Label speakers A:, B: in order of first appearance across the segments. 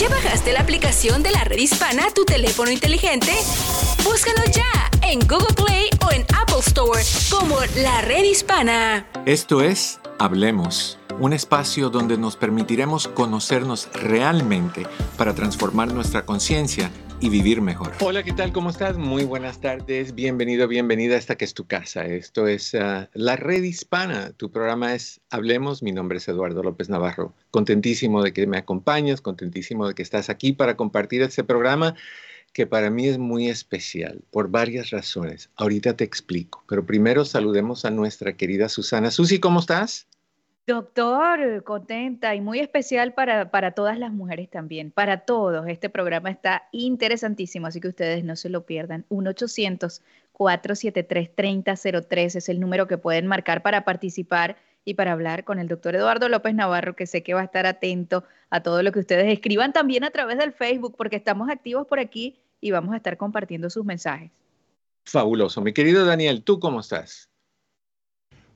A: ¿Ya bajaste la aplicación de la red hispana a tu teléfono inteligente? Búscanos ya en Google Play o en Apple Store como la red hispana.
B: Esto es Hablemos, un espacio donde nos permitiremos conocernos realmente para transformar nuestra conciencia y vivir mejor. Hola, ¿qué tal? ¿Cómo estás? Muy buenas tardes. Bienvenido, bienvenida a esta que es tu casa. Esto es ah, La Red Hispana. Tu programa es Hablemos. Mi nombre es Eduardo López Navarro. Contentísimo de que me acompañas, contentísimo de que estás aquí para compartir este programa que para mí es muy especial por varias razones. Ahorita te explico, pero primero saludemos a nuestra querida Susana. Susi, ¿cómo estás?
C: Doctor, contenta y muy especial para, para todas las mujeres también, para todos. Este programa está interesantísimo, así que ustedes no se lo pierdan. 1-800-473-3003 es el número que pueden marcar para participar y para hablar con el doctor Eduardo López Navarro, que sé que va a estar atento a todo lo que ustedes escriban también a través del Facebook, porque estamos activos por aquí y vamos a estar compartiendo sus mensajes.
B: Fabuloso. Mi querido Daniel, ¿tú cómo estás?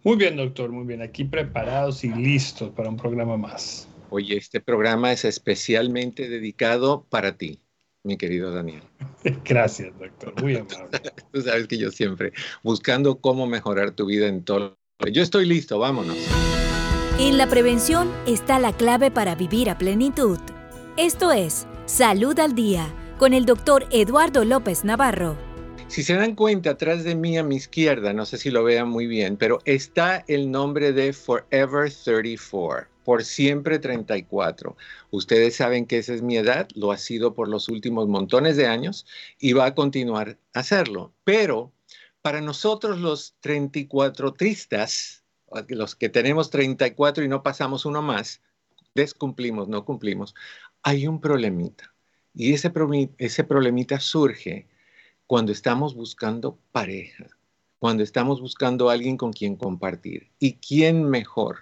D: Muy bien, doctor, muy bien. Aquí preparados y listos para un programa más.
B: Oye, este programa es especialmente dedicado para ti, mi querido Daniel.
D: Gracias, doctor. Muy amable.
B: Tú sabes que yo siempre buscando cómo mejorar tu vida en todo. Yo estoy listo, vámonos.
A: En la prevención está la clave para vivir a plenitud. Esto es Salud al Día con el doctor Eduardo López Navarro.
B: Si se dan cuenta, atrás de mí a mi izquierda, no sé si lo vean muy bien, pero está el nombre de Forever 34, por siempre 34. Ustedes saben que esa es mi edad, lo ha sido por los últimos montones de años y va a continuar a hacerlo. Pero para nosotros los 34 tristas, los que tenemos 34 y no pasamos uno más, descumplimos, no cumplimos, hay un problemita. Y ese, ese problemita surge cuando estamos buscando pareja, cuando estamos buscando alguien con quien compartir. ¿Y quién mejor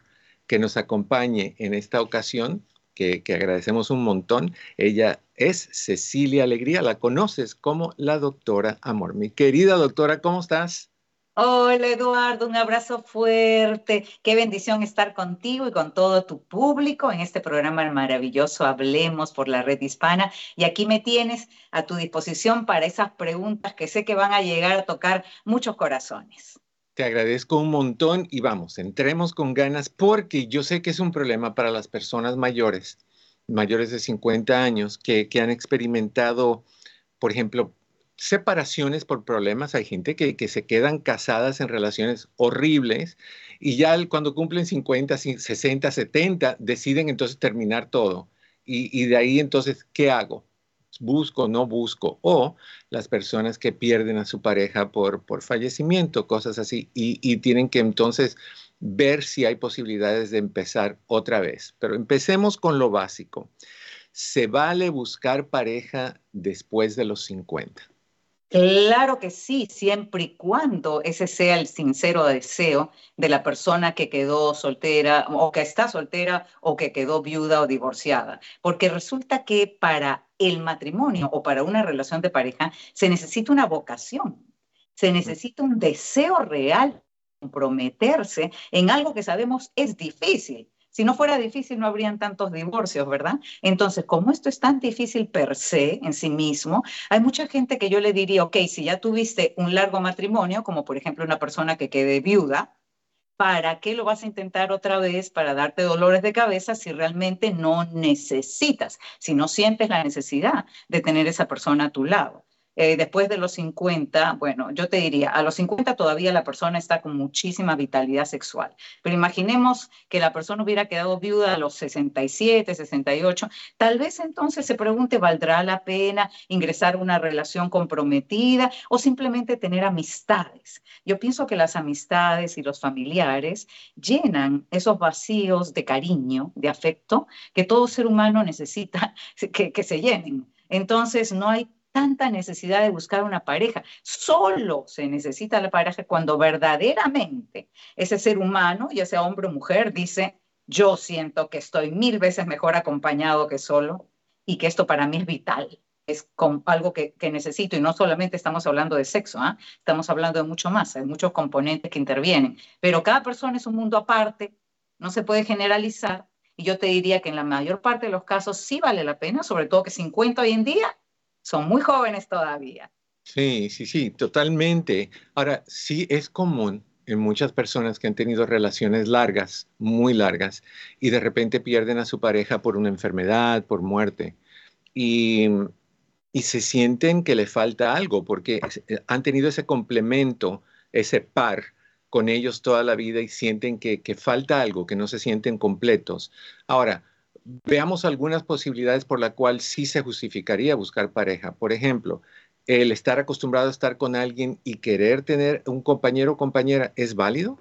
B: que nos acompañe en esta ocasión? Que, que, agradecemos un montón. Ella es Cecilia Alegría, la conoces como la doctora Amor. Mi querida doctora, ¿cómo estás?
E: Hola Eduardo, un abrazo fuerte. Qué bendición estar contigo y con todo tu público en este programa maravilloso Hablemos por la red hispana. Y aquí me tienes a tu disposición para esas preguntas que sé que van a llegar a tocar muchos corazones.
B: Te agradezco un montón y vamos, entremos con ganas porque yo sé que es un problema para las personas mayores, mayores de 50 años, que, que han experimentado, por ejemplo, separaciones por problemas, hay gente que, se quedan casadas en relaciones horribles y ya cuando cumplen 50, 60, 70, deciden entonces terminar todo. Y, de ahí entonces, ¿qué hago? ¿Busco, no busco? O las personas que pierden a su pareja por, por fallecimiento, cosas así, y, y tienen que entonces ver si hay posibilidades de empezar otra vez. Pero empecemos con lo básico. ¿Se vale buscar pareja después de los 50?
E: Claro que sí, siempre y cuando ese sea el sincero deseo de la persona que quedó soltera o que está soltera o que quedó viuda o divorciada. Porque resulta que para el matrimonio o para una relación de pareja se necesita una vocación, se necesita un deseo real comprometerse en algo que sabemos es difícil, si no fuera difícil, no habrían tantos divorcios, ¿verdad? Entonces, como esto es tan difícil per se, en sí mismo, hay mucha gente que yo le diría, ok, si ya tuviste un largo matrimonio, como por ejemplo una persona que quede viuda, ¿para qué lo vas a intentar otra vez para darte dolores de cabeza si realmente no necesitas, si no sientes la necesidad de tener esa persona a tu lado? Eh, después de los 50, bueno, yo te diría, a los 50 todavía la persona está con muchísima vitalidad sexual, pero imaginemos que la persona hubiera quedado viuda a los 67, 68, tal vez entonces se pregunte, ¿valdrá la pena ingresar a una relación comprometida o simplemente tener amistades? Yo pienso que las amistades y los familiares llenan esos vacíos de cariño, de afecto, que todo ser humano necesita que, que se llenen. Entonces, no hay tanta necesidad de buscar una pareja. Solo se necesita la pareja cuando verdaderamente ese ser humano, ya sea hombre o mujer, dice, yo siento que estoy mil veces mejor acompañado que solo y que esto para mí es vital. Es algo que, necesito y no solamente estamos hablando de sexo, ¿ah? estamos hablando de mucho más, hay muchos componentes que intervienen, pero cada persona es un mundo aparte, no se puede generalizar Y yo te diría que en la mayor parte de los casos sí vale la pena, sobre todo que 50 hoy en día son muy jóvenes todavía.
B: Sí, sí, sí, totalmente. Ahora, sí es común en muchas personas que han tenido relaciones largas, muy largas, y de repente pierden a su pareja por una enfermedad, por muerte, y, y se sienten que le falta algo, porque eh, han tenido ese complemento, ese par con ellos toda la vida y sienten que, que falta algo, que no se sienten completos. Ahora, veamos algunas posibilidades por la cual sí se justificaría buscar pareja. Por ejemplo, el estar acostumbrado a estar con alguien y querer tener un compañero o compañera es válido?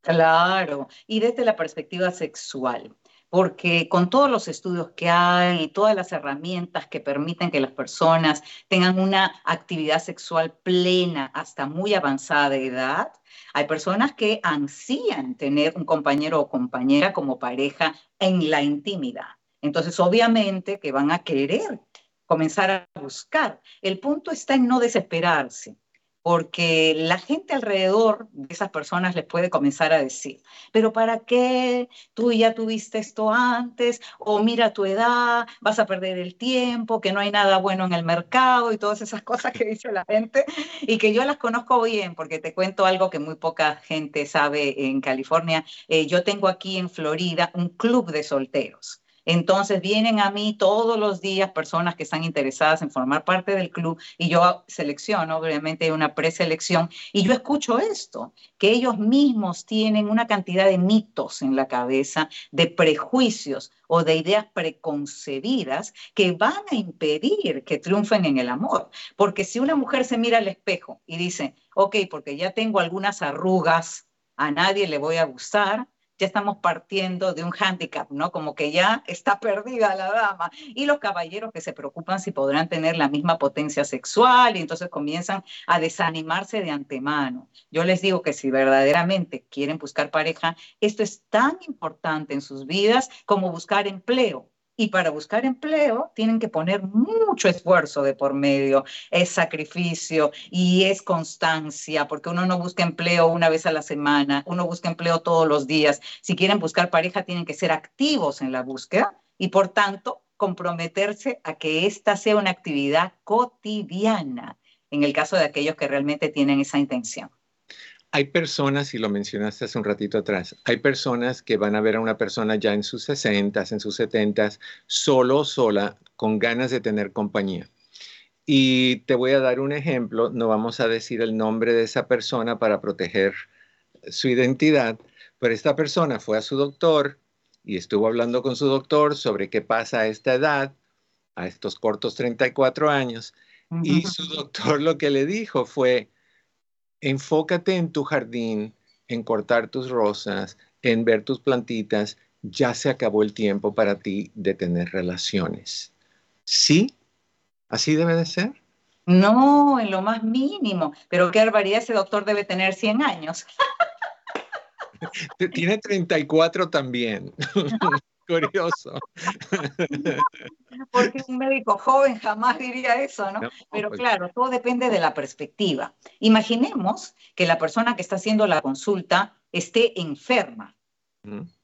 E: Claro, y desde la perspectiva sexual, porque con todos los estudios que hay y todas las herramientas que permiten que las personas tengan una actividad sexual plena hasta muy avanzada edad, hay personas que ansían tener un compañero o compañera como pareja en la intimidad. Entonces, obviamente que van a querer comenzar a buscar. El punto está en no desesperarse, porque la gente alrededor de esas personas les puede comenzar a decir, pero ¿para qué? Tú ya tuviste esto antes, o mira tu edad, vas a perder el tiempo, que no hay nada bueno en el mercado y todas esas cosas que dice la gente, y que yo las conozco bien, porque te cuento algo que muy poca gente sabe en California. Eh, yo tengo aquí en Florida un club de solteros. Entonces vienen a mí todos los días personas que están interesadas en formar parte del club y yo selecciono, obviamente una preselección, y yo escucho esto, que ellos mismos tienen una cantidad de mitos en la cabeza, de prejuicios o de ideas preconcebidas que van a impedir que triunfen en el amor. Porque si una mujer se mira al espejo y dice, ok, porque ya tengo algunas arrugas, a nadie le voy a gustar, ya estamos partiendo de un hándicap, ¿no? Como que ya está perdida la dama. Y los caballeros que se preocupan si podrán tener la misma potencia sexual y entonces comienzan a desanimarse de antemano. Yo les digo que si verdaderamente quieren buscar pareja, esto es tan importante en sus vidas como buscar empleo. Y para buscar empleo tienen que poner mucho esfuerzo de por medio, es sacrificio y es constancia, porque uno no busca empleo una vez a la semana, uno busca empleo todos los días. Si quieren buscar pareja, tienen que ser activos en la búsqueda y por tanto comprometerse a que esta sea una actividad cotidiana, en el caso de aquellos que realmente tienen esa intención.
B: Hay personas, y lo mencionaste hace un ratito atrás, hay personas que van a ver a una persona ya en sus 60, en sus 70, solo, sola, con ganas de tener compañía. Y te voy a dar un ejemplo, no vamos a decir el nombre de esa persona para proteger su identidad, pero esta persona fue a su doctor y estuvo hablando con su doctor sobre qué pasa a esta edad, a estos cortos 34 años, y su doctor lo que le dijo fue, enfócate en tu jardín, en cortar tus rosas, en ver tus plantitas, ya se acabó el tiempo para ti de tener relaciones. ¿Sí? ¿Así debe de ser?
E: No, en lo más mínimo. Pero qué barbaridad, ese doctor debe tener 100 años.
B: Tiene 34 también. Curioso.
E: Porque un médico joven jamás diría eso, ¿no? Pero pues claro, todo depende de la perspectiva. Imaginemos que la persona que está haciendo la consulta esté enferma,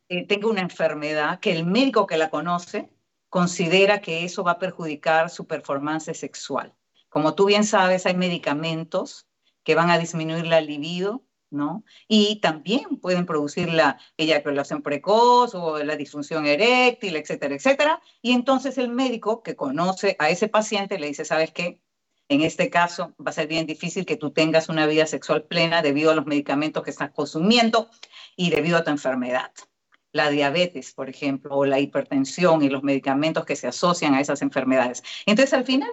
E: eh, tenga una enfermedad que el médico que la conoce considera que eso va a perjudicar su performance sexual. Como tú bien sabes, hay medicamentos que van a disminuir la libido, ¿no? Y también pueden producir la eyaculación precoz o la disfunción eréctil, etcétera, etcétera. Y entonces el médico que conoce a ese paciente le dice, ¿sabes qué? En este caso va a ser bien difícil que tú tengas una vida sexual plena debido a los medicamentos que estás consumiendo y debido a tu enfermedad. La diabetes, por ejemplo, o la hipertensión y los medicamentos que se asocian a esas enfermedades. Entonces, al final,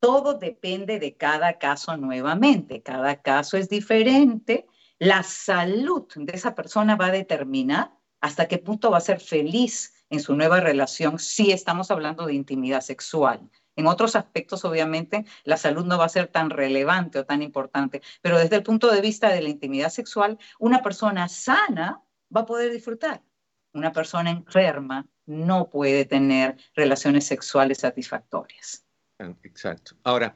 E: todo depende de cada caso nuevamente. Cada caso es diferente la salud de esa persona va a determinar hasta qué punto va a ser feliz en su nueva relación si estamos hablando de intimidad sexual. En otros aspectos, obviamente, la salud no va a ser tan relevante o tan importante, pero desde el punto de vista de la intimidad sexual, una persona sana va a poder disfrutar. Una persona enferma no puede tener relaciones sexuales satisfactorias.
B: Exacto. Ahora,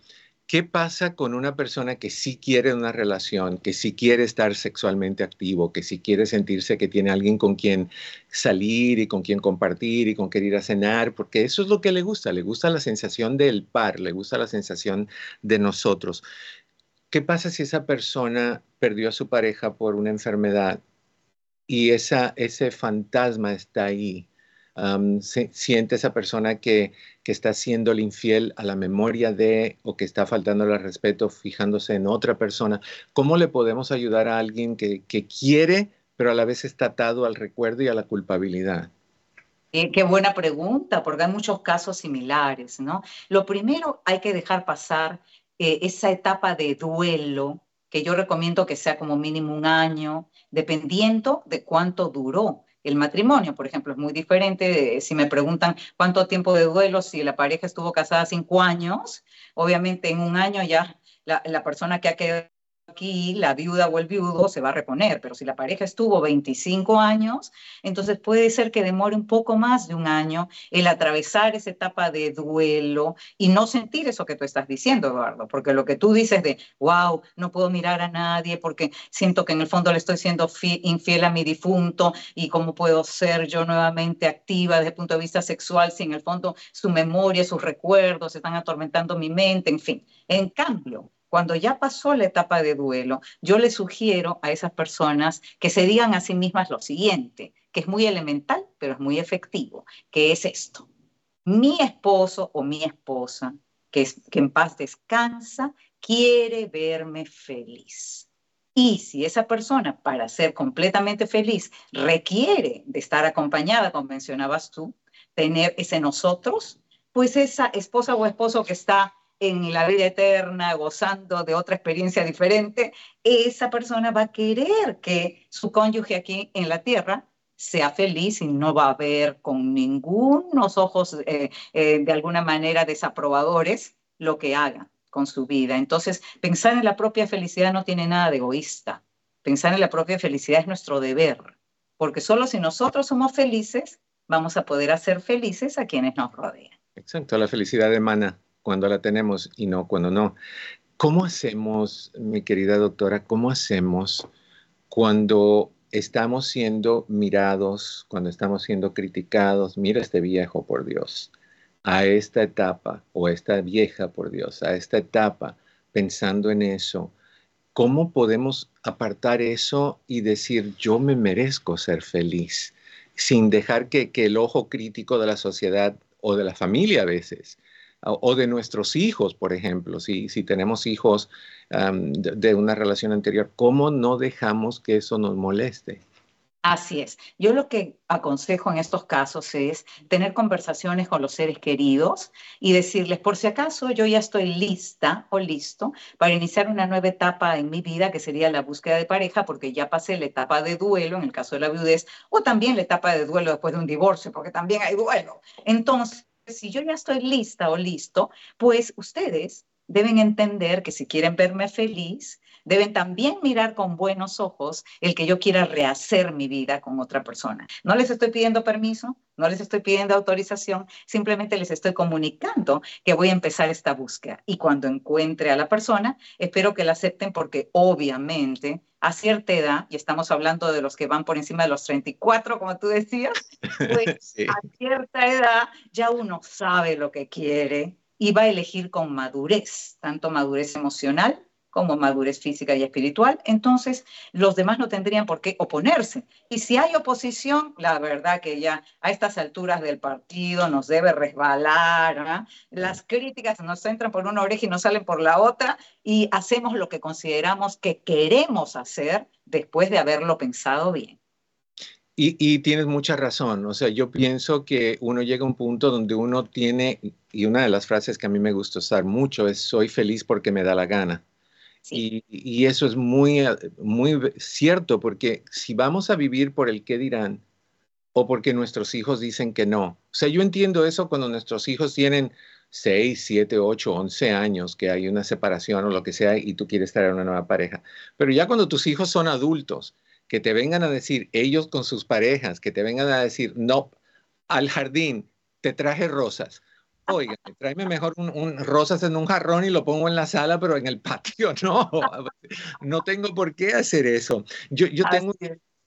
B: ¿Qué pasa con una persona que sí quiere una relación, que sí quiere estar sexualmente activo, que sí quiere sentirse que tiene alguien con quien salir y con quien compartir y con quien ir a cenar? Porque eso es lo que le gusta, le gusta la sensación del par, le gusta la sensación de nosotros. ¿Qué pasa si esa persona perdió a su pareja por una enfermedad y ese fantasma está ahí? Siente esa persona que, que está siendo el infiel a la memoria de o que está faltando el respeto fijándose en otra persona. ¿Cómo le podemos ayudar a alguien que, que quiere, pero a la vez está atado al recuerdo y a la culpabilidad?
E: Eh, qué buena pregunta, porque hay muchos casos similares, ¿no? Lo primero, hay que dejar pasar eh, esa etapa de duelo, que yo recomiendo que sea como mínimo un año, dependiendo de cuánto duró el matrimonio, por ejemplo, es muy diferente. si me preguntan cuánto tiempo de duelo, si la pareja estuvo casada cinco años, obviamente en un año ya la, la persona que ha quedado aquí la viuda o el viudo se va a reponer, pero si la pareja estuvo 25 años, entonces puede ser que demore un poco más de un año el atravesar esa etapa de duelo y no sentir eso que tú estás diciendo, Eduardo, porque lo que tú dices de, wow, no puedo mirar a nadie porque siento que en el fondo le estoy siendo infiel a mi difunto y cómo puedo ser yo nuevamente activa desde el punto de vista sexual si en el fondo su memoria, sus recuerdos están atormentando mi mente, en fin. En cambio, cuando ya pasó la etapa de duelo, yo le sugiero a esas personas que se digan a sí mismas lo siguiente, que es muy elemental, pero es muy efectivo, que es esto. Mi esposo o mi esposa, que, es, que en paz descansa, quiere verme feliz. Y si esa persona, para ser completamente feliz, requiere de estar acompañada, como mencionabas tú, tener ese nosotros, pues esa esposa o esposo que está en la vida eterna, gozando de otra experiencia diferente, esa persona va a querer que su cónyuge aquí en la tierra sea feliz y no va a ver con ningunos ojos eh, eh, de alguna manera desaprobadores lo que haga con su vida. Entonces, pensar en la propia felicidad no tiene nada de egoísta. Pensar en la propia felicidad es nuestro deber, porque solo si nosotros somos felices, vamos a poder hacer felices a quienes nos rodean.
B: Exacto, la felicidad emana cuando la tenemos y no cuando no. ¿Cómo hacemos, mi querida doctora, cómo hacemos cuando estamos siendo mirados, cuando estamos siendo criticados? Mira este viejo, por Dios, a esta etapa, o esta vieja, por Dios, a esta etapa, pensando en eso. ¿Cómo podemos apartar eso y decir, yo me merezco ser feliz, sin dejar que, que el ojo crítico de la sociedad o de la familia a veces o de nuestros hijos, por ejemplo, si, si tenemos hijos de, una relación anterior, ¿cómo no dejamos que eso nos moleste?
E: Así es. Yo lo que aconsejo en estos casos es tener conversaciones con los seres queridos y decirles, por si acaso yo ya estoy lista o listo para iniciar una nueva etapa en mi vida, que sería la búsqueda de pareja, porque ya pasé la etapa de duelo en el caso de la viudez, o también la etapa de duelo después de un divorcio, porque también hay duelo. Entonces, si yo ya estoy lista o listo, pues ustedes deben entender que si quieren verme feliz, deben también mirar con buenos ojos el que yo quiera rehacer mi vida con otra persona. No les estoy pidiendo permiso, no les estoy pidiendo autorización, simplemente les estoy comunicando que voy a empezar esta búsqueda. Y cuando encuentre a la persona, espero que la acepten porque obviamente a cierta edad, y estamos hablando de los que van por encima de los 34, como tú decías, pues a cierta edad ya uno sabe lo que quiere y va a elegir con madurez, tanto madurez emocional como madurez física y espiritual, entonces los demás no tendrían por qué oponerse. Y si hay oposición, la verdad que ya a estas alturas del partido nos debe resbalar, ¿ah? las críticas nos entran por una oreja y nos salen por la otra y hacemos lo que consideramos que queremos hacer después de haberlo pensado bien.
B: Y, y, tienes mucha razón. O sea, yo pienso que uno llega a un punto donde uno tiene, y una de las frases que a mí me gusta usar mucho es, soy feliz porque me da la gana. Y, eso es muy, eh, muy cierto, porque si vamos a vivir por el qué dirán o porque nuestros hijos dicen que no, o sea, yo entiendo eso cuando nuestros hijos tienen 6, 7, 8, 11 años, que hay una separación o lo que sea y tú quieres traer una nueva pareja. Pero ya cuando tus hijos son adultos, que te vengan a decir, ellos con sus parejas, que te vengan a decir, no, al jardín, te traje rosas oiga, tráeme mejor un, rosas en un jarrón y lo pongo en la sala, pero en el patio no. No tengo por qué hacer eso. Yo, yo tengo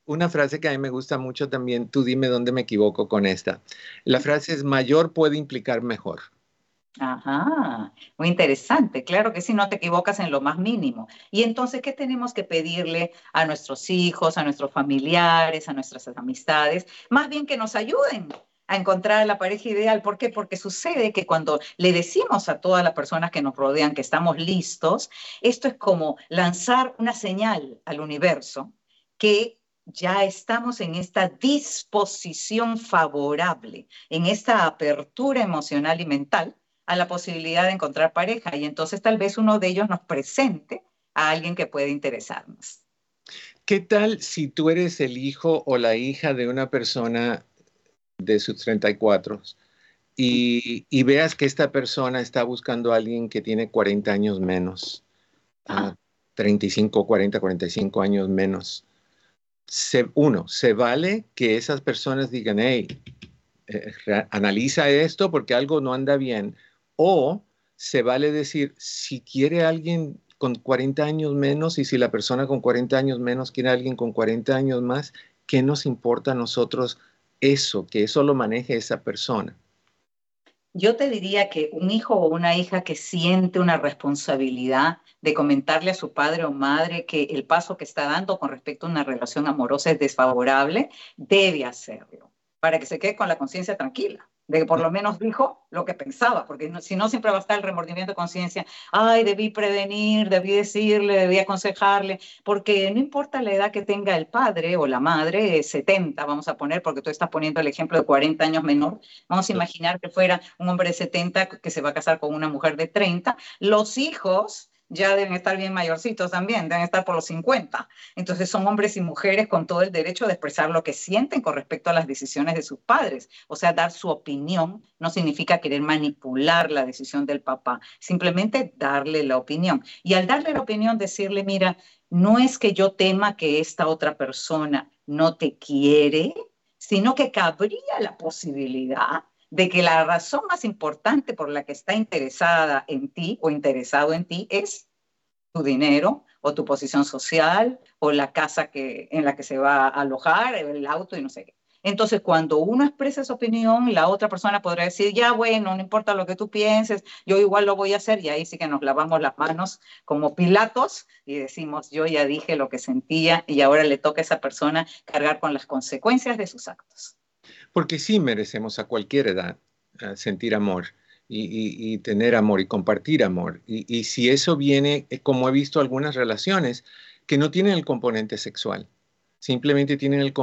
B: una frase que a mí me gusta mucho también, tú dime dónde me equivoco con esta. La frase es mayor puede implicar mejor.
E: Ajá, muy interesante. Claro que sí, no te equivocas en lo más mínimo. Y entonces, ¿qué tenemos que pedirle a nuestros hijos, a nuestros familiares, a nuestras amistades? Más bien que nos ayuden a encontrar la pareja ideal. ¿Por qué? Porque sucede que cuando le decimos a todas las personas que nos rodean que estamos listos, esto es como lanzar una señal al universo que ya estamos en esta disposición favorable, en esta apertura emocional y mental a la posibilidad de encontrar pareja. Y entonces tal vez uno de ellos nos presente a alguien que puede interesarnos.
B: ¿Qué tal si tú eres el hijo o la hija de una persona de sus 34 y, y veas que esta persona está buscando a alguien que tiene 40 años menos, 35, 40, 45 años menos? uno, se vale que esas personas digan, hey, eh, analiza esto porque algo no anda bien. O se vale decir, si quiere alguien con 40 años menos y si la persona con 40 años menos quiere alguien con 40 años más, ¿qué nos importa a nosotros eso, que eso lo maneje esa persona?
E: Yo te diría que un hijo o una hija que siente una responsabilidad de comentarle a su padre o madre que el paso que está dando con respecto a una relación amorosa es desfavorable, debe hacerlo para que se quede con la conciencia tranquila de que por lo menos dijo lo que pensaba, porque si no siempre va a estar el remordimiento de conciencia, ay, debí prevenir, debí decirle, debí aconsejarle, porque no importa la edad que tenga el padre o la madre, 70 vamos a poner, porque tú estás poniendo el ejemplo de 40 años menor, vamos a imaginar que fuera un hombre de 70 que se va a casar con una mujer de 30, los hijos ya deben estar bien mayorcitos también, deben estar por los 50. Entonces son hombres y mujeres con todo el derecho de expresar lo que sienten con respecto a las decisiones de sus padres. O sea, dar su opinión no significa querer manipular la decisión del papá, simplemente darle la opinión. Y al darle la opinión, decirle, mira, no es que yo tema que esta otra persona no te quiere, sino que cabría la posibilidad de que la razón más importante por la que está interesada en ti o interesado en ti es tu dinero o tu posición social o la casa que, en la que se va a alojar, el auto y no sé qué. Entonces, cuando uno expresa esa opinión, la otra persona podrá decir, ya bueno, no importa lo que tú pienses, yo igual lo voy a hacer y ahí sí que nos lavamos las manos como Pilatos y decimos, yo ya dije lo que sentía y ahora le toca a esa persona cargar con las consecuencias de sus actos.
B: Porque sí merecemos a cualquier edad eh, sentir amor y, tener amor y compartir amor. Y, si eso viene, eh, como he visto algunas relaciones, que no tienen el componente sexual, simplemente tienen el,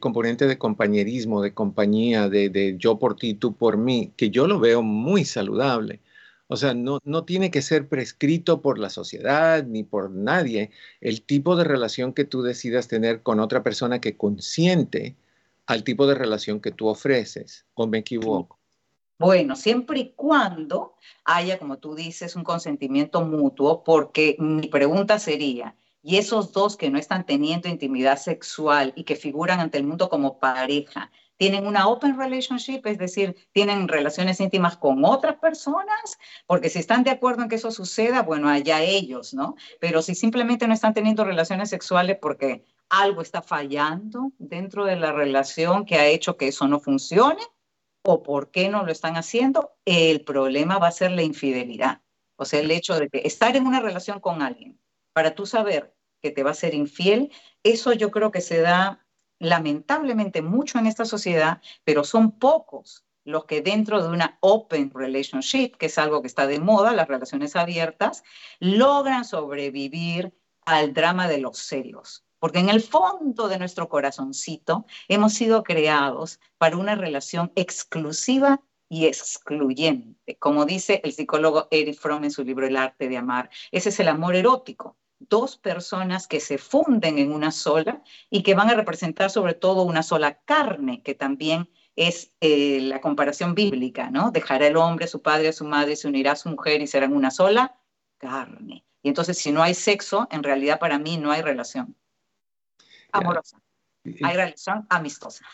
B: componente de compañerismo, de compañía, de, yo por ti, tú por mí, que yo lo veo muy saludable. O sea, no, no tiene que ser prescrito por la sociedad ni por nadie el tipo de relación que tú decidas tener con otra persona que consiente al tipo de relación que tú ofreces, ¿o me equivoco?
E: Bueno, siempre y cuando haya, como tú dices, un consentimiento mutuo, porque mi pregunta sería, ¿y esos dos que no están teniendo intimidad sexual y que figuran ante el mundo como pareja, tienen una open relationship, es decir, tienen relaciones íntimas con otras personas, porque si están de acuerdo en que eso suceda, bueno, allá ellos, ¿no? Pero si simplemente no están teniendo relaciones sexuales porque algo está fallando dentro de la relación que ha hecho que eso no funcione o por qué no lo están haciendo, el problema va a ser la infidelidad. O sea, el hecho de que estar en una relación con alguien para tú saber que te va a ser infiel, eso yo creo que se da lamentablemente mucho en esta sociedad, pero son pocos los que dentro de una open relationship, que es algo que está de moda, las relaciones abiertas, logran sobrevivir al drama de los celos porque en el fondo de nuestro corazoncito hemos sido creados para una relación exclusiva y excluyente. Como dice el psicólogo Eric Fromm en su libro El arte de amar, ese es el amor erótico. Dos personas que se funden en una sola y que van a representar sobre todo una sola carne, que también es eh, la comparación bíblica, ¿no? Dejará el hombre, su padre, a su madre, se unirá a su mujer y serán una sola carne. Y entonces, si no hay sexo, en realidad para mí no hay relación amorosa. Hay relación amistosa.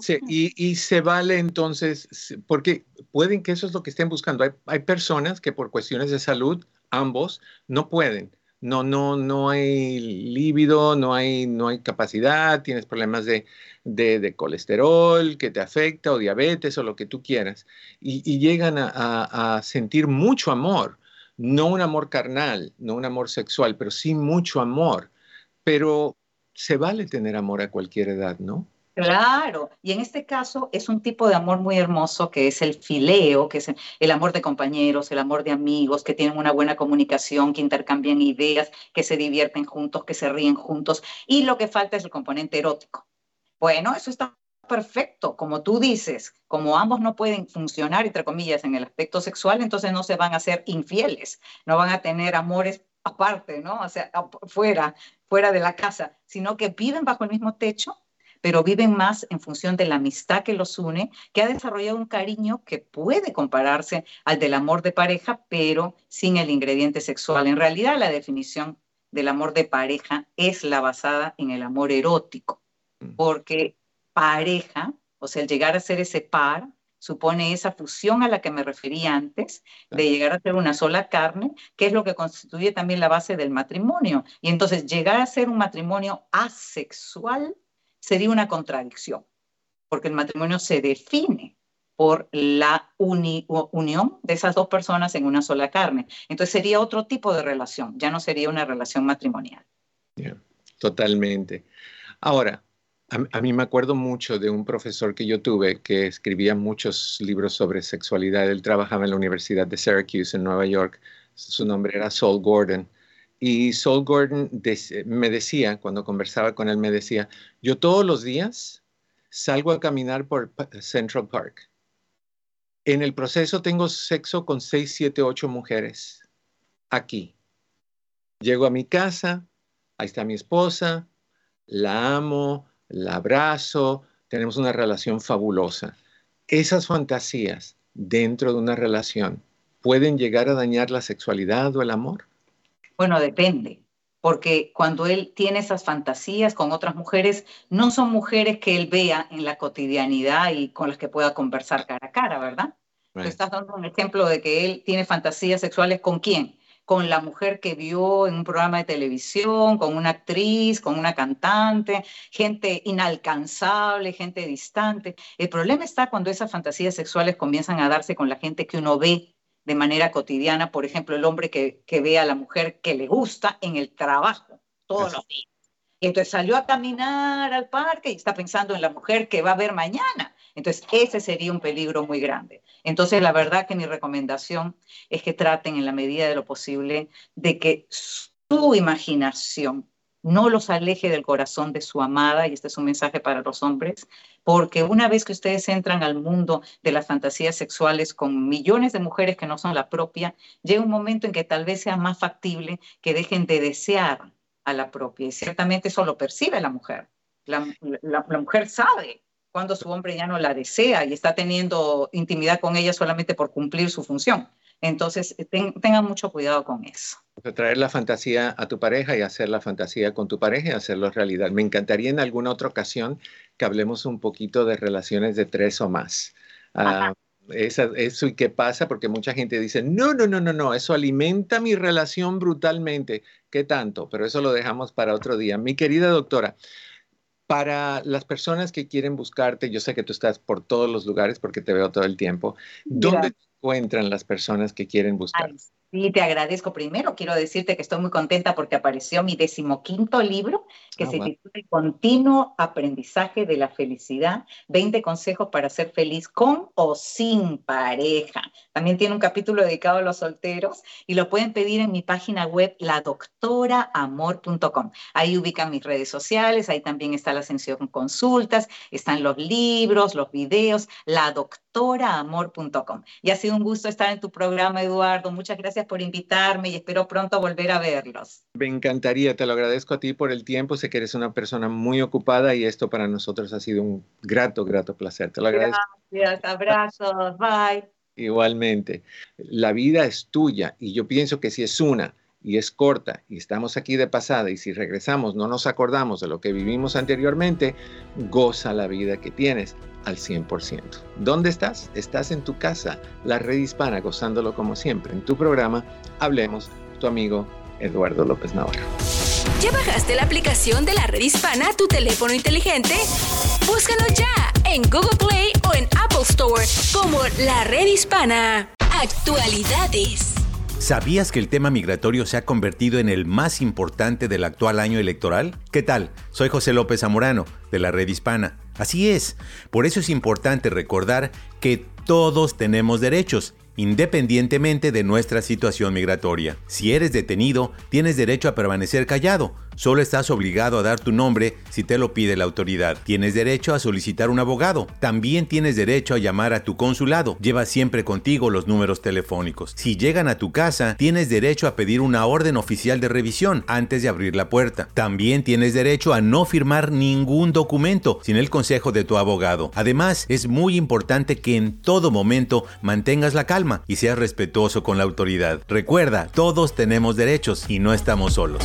B: Sí, y, se vale entonces, porque pueden que eso es lo que estén buscando. Hay, hay personas que por cuestiones de salud, ambos, no pueden no, no, no hay líbido, no hay, no hay capacidad, tienes problemas de, colesterol que te afecta o diabetes o lo que tú quieras, y, llegan a, sentir mucho amor, no un amor carnal, no un amor sexual, pero sí mucho amor. Pero se vale tener amor a cualquier edad, ¿no?
E: Claro, y en este caso es un tipo de amor muy hermoso que es el fileo, que es el amor de compañeros, el amor de amigos, que tienen una buena comunicación, que intercambian ideas, que se divierten juntos, que se ríen juntos, y lo que falta es el componente erótico. Bueno, eso está perfecto, como tú dices, como ambos no pueden funcionar, entre comillas, en el aspecto sexual, entonces no se van a ser infieles, no van a tener amores aparte, ¿no? O sea, fuera, fuera de la casa, sino que viven bajo el mismo techo pero viven más en función de la amistad que los une, que ha desarrollado un cariño que puede compararse al del amor de pareja, pero sin el ingrediente sexual. En realidad, la definición del amor de pareja es la basada en el amor erótico, mm. porque pareja, o sea, el llegar a ser ese par, supone esa fusión a la que me refería antes, de llegar a ser una sola carne, que es lo que constituye también la base del matrimonio. Y entonces llegar a ser un matrimonio asexual sería una contradicción, porque el matrimonio se define por la unión de esas dos personas en una sola carne. Entonces sería otro tipo de relación, ya no sería una relación matrimonial.
B: totalmente. Ahora, a, mí me acuerdo mucho de un profesor que yo tuve que escribía muchos libros sobre sexualidad. Él trabajaba en la Universidad de Syracuse en Nueva York. Su nombre era Saul Gordon. Y Saul Gordon me decía, cuando conversaba con él, me decía, yo todos los días salgo a caminar por Central Park. En el proceso tengo sexo con seis, siete, ocho mujeres aquí. Llego a mi casa, ahí está mi esposa, la amo, la abrazo, tenemos una relación fabulosa. Esas fantasías dentro de una relación pueden llegar a dañar la sexualidad o el amor.
E: Bueno, depende, porque cuando él tiene esas fantasías con otras mujeres, no son mujeres que él vea en la cotidianidad y con las que pueda conversar cara a cara, ¿verdad? Tú estás dando un ejemplo de que él tiene fantasías sexuales con quién? Con la mujer que vio en un programa de televisión, con una actriz, con una cantante, gente inalcanzable, gente distante. El problema está cuando esas fantasías sexuales comienzan a darse con la gente que uno ve de manera cotidiana, por ejemplo, el hombre que, ve a la mujer que le gusta en el trabajo todos los días. Y entonces salió a caminar al parque y está pensando en la mujer que va a ver mañana. Entonces, ese sería un peligro muy grande. Entonces, la verdad que mi recomendación es que traten en la medida de lo posible de que su imaginación no los aleje del corazón de su amada, y este es un mensaje para los hombres, porque una vez que ustedes entran al mundo de las fantasías sexuales con millones de mujeres que no son la propia, llega un momento en que tal vez sea más factible que dejen de desear a la propia, y ciertamente eso lo percibe la mujer. La, mujer sabe cuando su hombre ya no la desea y está teniendo intimidad con ella solamente por cumplir su función. Entonces, tengan mucho cuidado con eso.
B: Traer la fantasía a tu pareja y hacer la fantasía con tu pareja y hacerlo realidad. Me encantaría en alguna otra ocasión que hablemos un poquito de relaciones de tres o más. Ah, eso y qué pasa, porque mucha gente dice, no, no, no, no, no, eso alimenta mi relación brutalmente. ¿Qué tanto? Pero eso lo dejamos para otro día. Mi querida doctora, para las personas que quieren buscarte, yo sé que tú estás por todos los lugares porque te veo todo el tiempo. ¿Dónde encuentran las personas que quieren buscar?
E: Sí, te agradezco. Primero quiero decirte que estoy muy contenta porque apareció mi decimoquinto libro que ah, se titula El continuo aprendizaje de la felicidad, 20 consejos para ser feliz con o sin pareja. También tiene un capítulo dedicado a los solteros y lo pueden pedir en mi página web ladoctoraamor.com. Ahí ubican mis redes sociales, ahí también está la ascensión consultas, están los libros, los videos, ladoctoraamor.com. Y ha sido un gusto estar en tu programa, Eduardo. Muchas gracias por invitarme y espero pronto volver a verlos.
B: Me encantaría, te lo agradezco a ti por el tiempo. Sé que eres una persona muy ocupada y esto para nosotros ha sido un grato, grato placer. Te lo agradezco.
E: Gracias, abrazos, bye.
B: Igualmente. La vida es tuya y yo pienso que si es una y es corta y estamos aquí de pasada y si regresamos no nos acordamos de lo que vivimos anteriormente, goza la vida que tienes al 100%. ¿Dónde estás? Estás en tu casa, la red hispana, gozándolo como siempre. En tu programa, hablemos, tu amigo Eduardo López Navarro.
A: ¿Ya bajaste la aplicación de la red hispana a tu teléfono inteligente? Búscalo ya en Google Play o en Apple Store como la red hispana. Actualidades.
F: ¿Sabías que el tema migratorio se ha convertido en el más importante del actual año electoral? ¿Qué tal? Soy José López Zamorano, de la Red Hispana. Así es, por eso es importante recordar que todos tenemos derechos independientemente de nuestra situación migratoria. Si eres detenido, tienes derecho a permanecer callado. Solo estás obligado a dar tu nombre si te lo pide la autoridad. Tienes derecho a solicitar un abogado. También tienes derecho a llamar a tu consulado. Lleva siempre contigo los números telefónicos. Si llegan a tu casa, tienes derecho a pedir una orden oficial de revisión antes de abrir la puerta. También tienes derecho a no firmar ningún documento sin el consejo de tu abogado. Además, es muy importante que en todo momento mantengas la calma y seas respetuoso con la autoridad. Recuerda, todos tenemos derechos y no estamos solos.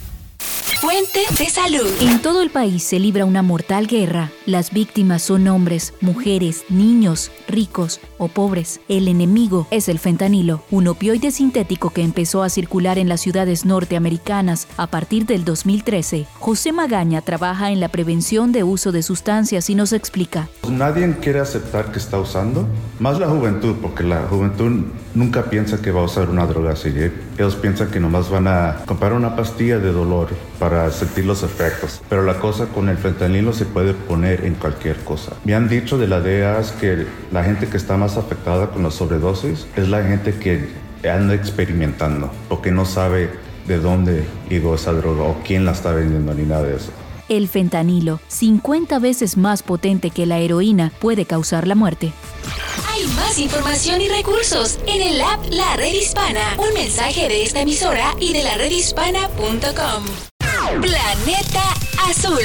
A: Fuente de salud. En todo el país se libra una mortal guerra. Las víctimas son hombres, mujeres, niños, ricos o pobres. El enemigo es el fentanilo, un opioide sintético que empezó a circular en las ciudades norteamericanas a partir del 2013. José Magaña trabaja en la prevención de uso de sustancias y nos explica.
G: Nadie quiere aceptar que está usando, más la juventud, porque la juventud nunca piensa que va a usar una droga así. Ellos piensan que nomás van a comprar una pastilla de dolor para sentir los efectos. Pero la cosa con el fentanilo se puede poner en cualquier cosa. Me han dicho de la DEA que la gente que está más afectada con la sobredosis es la gente que anda experimentando o que no sabe de dónde llegó esa droga o quién la está vendiendo ni nada de eso.
A: El fentanilo, 50 veces más potente que la heroína, puede causar la muerte. Hay más información y recursos en el app La Red Hispana. Un mensaje de esta emisora y de la redhispana.com. Planeta Azul.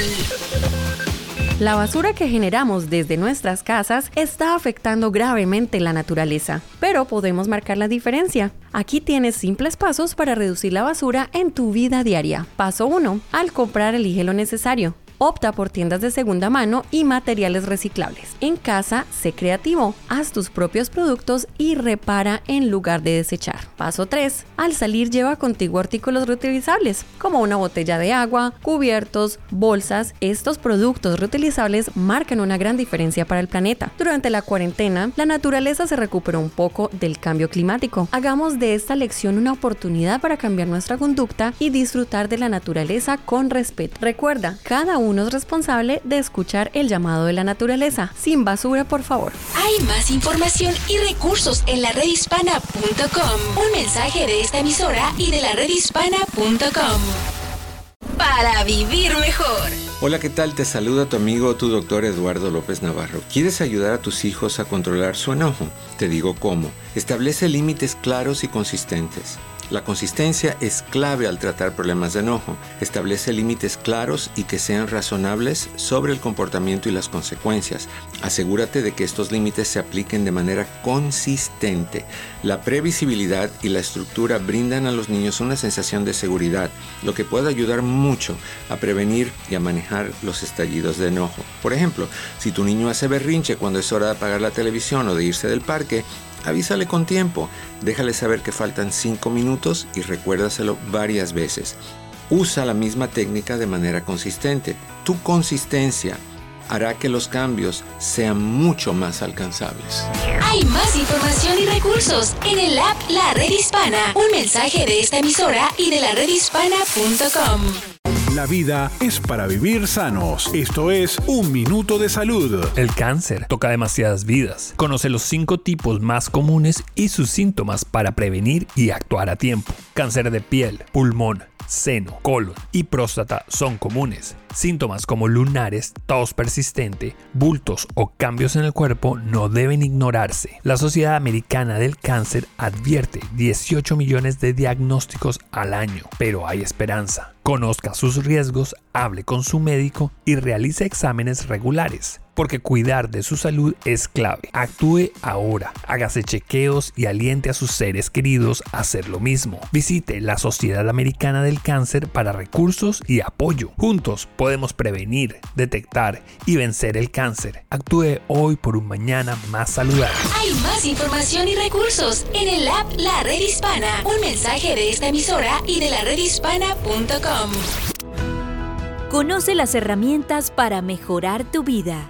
H: La basura que generamos desde nuestras casas está afectando gravemente la naturaleza, pero podemos marcar la diferencia. Aquí tienes simples pasos para reducir la basura en tu vida diaria. Paso 1. Al comprar elige lo necesario. Opta por tiendas de segunda mano y materiales reciclables. En casa, sé creativo, haz tus propios productos y repara en lugar de desechar. Paso 3. Al salir lleva contigo artículos reutilizables, como una botella de agua, cubiertos, bolsas. Estos productos reutilizables marcan una gran diferencia para el planeta. Durante la cuarentena, la naturaleza se recuperó un poco del cambio climático. Hagamos de esta lección una oportunidad para cambiar nuestra conducta y disfrutar de la naturaleza con respeto. Recuerda, cada uno es responsable de escuchar el llamado de la naturaleza. Sin basura, por favor.
A: Hay más información y recursos en la redhispana.com. Un mensaje de esta emisora y de la redhispana.com. Para vivir mejor.
B: Hola, ¿qué tal? Te saluda tu amigo, tu doctor Eduardo López Navarro. ¿Quieres ayudar a tus hijos a controlar su enojo? Te digo cómo. Establece límites claros y consistentes. La consistencia es clave al tratar problemas de enojo. Establece límites claros y que sean razonables sobre el comportamiento y las consecuencias. Asegúrate de que estos límites se apliquen de manera consistente. La previsibilidad y la estructura brindan a los niños una sensación de seguridad, lo que puede ayudar mucho a prevenir y a manejar los estallidos de enojo. Por ejemplo, si tu niño hace berrinche cuando es hora de apagar la televisión o de irse del parque, Avísale con tiempo, déjale saber que faltan 5 minutos y recuérdaselo varias veces. Usa la misma técnica de manera consistente. Tu consistencia hará que los cambios sean mucho más alcanzables.
A: Hay más información y recursos en el app La Red Hispana. Un mensaje de esta emisora y de la redhispana.com.
I: La vida es para vivir sanos. Esto es Un Minuto de Salud.
J: El cáncer toca demasiadas vidas. Conoce los cinco tipos más comunes y sus síntomas para prevenir y actuar a tiempo. Cáncer de piel, pulmón, seno, colon y próstata son comunes. Síntomas como lunares, tos persistente, bultos o cambios en el cuerpo no deben ignorarse. La Sociedad Americana del Cáncer advierte 18 millones de diagnósticos al año, pero hay esperanza. Conozca sus riesgos, hable con su médico y realice exámenes regulares porque cuidar de su salud es clave. Actúe ahora, hágase chequeos y aliente a sus seres queridos a hacer lo mismo. Visite la Sociedad Americana del Cáncer para recursos y apoyo. Juntos podemos prevenir, detectar y vencer el cáncer. Actúe hoy por un mañana más saludable.
A: Hay más información y recursos en el app La Red Hispana. Un mensaje de esta emisora y de la redhispana.com. Conoce las herramientas para mejorar tu vida.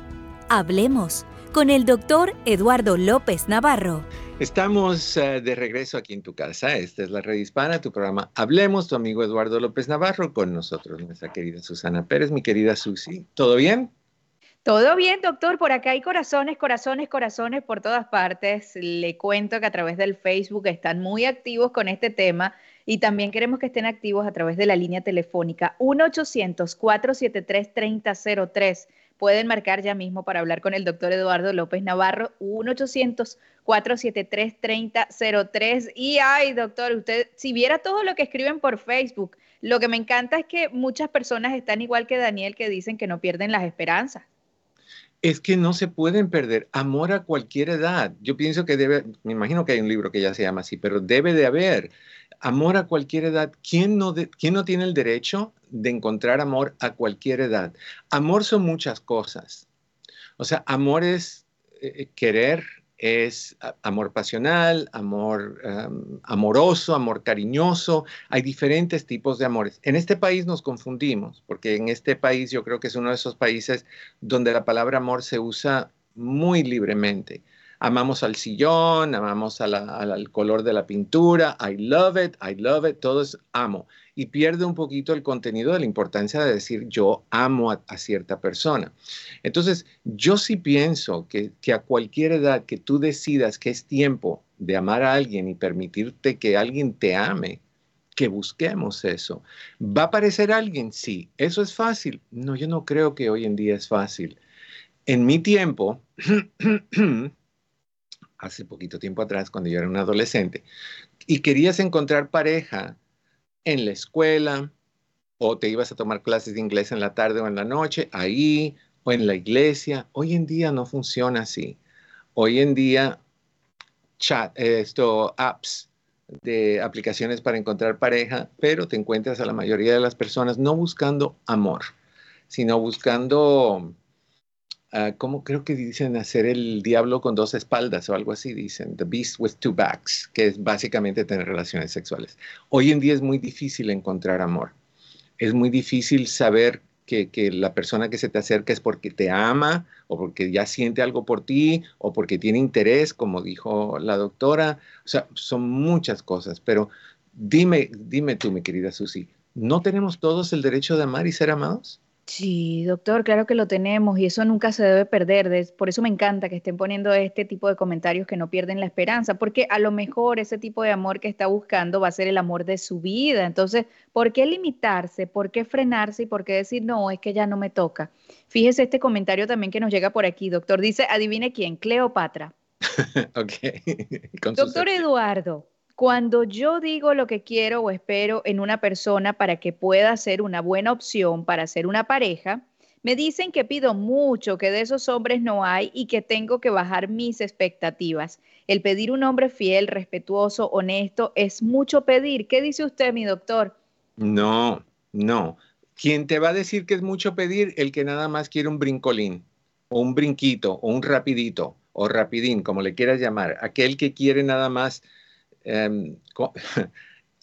A: Hablemos con el doctor Eduardo López Navarro.
B: Estamos eh, de regreso aquí en tu casa. Esta es la Red Hispana, tu programa Hablemos, tu amigo Eduardo López Navarro, con nosotros nuestra querida Susana Pérez, mi querida Susi. ¿Todo bien?
C: Todo bien, doctor. Por acá hay corazones, corazones, corazones por todas partes. Le cuento que a través del Facebook están muy activos con este tema y también queremos que estén activos a través de la línea telefónica 1-800-473-3003 pueden marcar ya mismo para hablar con el doctor Eduardo López Navarro, 1-800-473-3003. Y ay, doctor, usted, si viera todo lo que escriben por Facebook, lo que me encanta es que muchas personas están igual que Daniel, que dicen que no pierden las esperanzas.
B: Es que no se pueden perder amor a cualquier edad. Yo pienso que debe, me imagino que hay un libro que ya se llama así, pero debe de haber amor a cualquier edad. ¿Quién no, ¿quién no tiene el derecho de encontrar amor a cualquier edad? Amor son muchas cosas. O sea, amor es eh, querer, es amor pasional, amor amoroso, amor cariñoso. Hay diferentes tipos de amores. En este país nos confundimos, porque en este país yo creo que es uno de esos países donde la palabra amor se usa muy libremente amamos al sillón, amamos al color de la pintura, I love it, I love it, todo es amo. Y pierde un poquito el contenido de la importancia de decir yo amo a, cierta persona. Entonces, yo sí pienso que, que a cualquier edad que tú decidas que es tiempo de amar a alguien y permitirte que alguien te ame, que busquemos eso. ¿Va a aparecer alguien? Sí. ¿Eso es fácil? No, yo no creo que hoy en día es fácil. En mi tiempo, hace poquito tiempo atrás, cuando yo era un adolescente, y querías encontrar pareja en la escuela, o te ibas a tomar clases de inglés en la tarde o en la noche, ahí, o en la iglesia. Hoy en día no funciona así. Hoy en día, chat, esto, apps de aplicaciones para encontrar pareja, pero te encuentras a la mayoría de las personas no buscando amor, sino buscando Ah, ¿cómo creo que dicen hacer el diablo con dos espaldas o algo así? Dicen, the beast with two backs, que es básicamente tener relaciones sexuales. Hoy en día es muy difícil encontrar amor. Es muy difícil saber que, que, la persona que se te acerca es porque te ama o porque ya siente algo por ti o porque tiene interés, como dijo la doctora. O sea, son muchas cosas, pero dime, dime tú, mi querida Susi, ¿no tenemos todos el derecho de amar y ser amados?
C: Sí, doctor, claro que lo tenemos y eso nunca se debe perder. Por eso me encanta que estén poniendo este tipo de comentarios que no pierden la esperanza, porque a lo mejor ese tipo de amor que está buscando va a ser el amor de su vida. Entonces, ¿por qué limitarse? ¿Por qué frenarse? ¿Y por qué decir, no, es que ya no me toca? Fíjese este comentario también que nos llega por aquí, doctor. Dice, adivine quién, Cleopatra.
B: ok.
C: doctor Eduardo, cuando yo digo lo que quiero o espero en una persona para que pueda ser una buena opción para ser una pareja, me dicen que pido mucho, que de esos hombres no hay y que tengo que bajar mis expectativas. El pedir un hombre fiel, respetuoso, honesto, es mucho pedir. ¿Qué dice usted, mi doctor?
B: No, no. ¿Quién te va a decir que es mucho pedir? El que nada más quiere un brincolín, o un brinquito, o un rapidito, o rapidín, como le quieras llamar. Aquel que quiere nada más Em,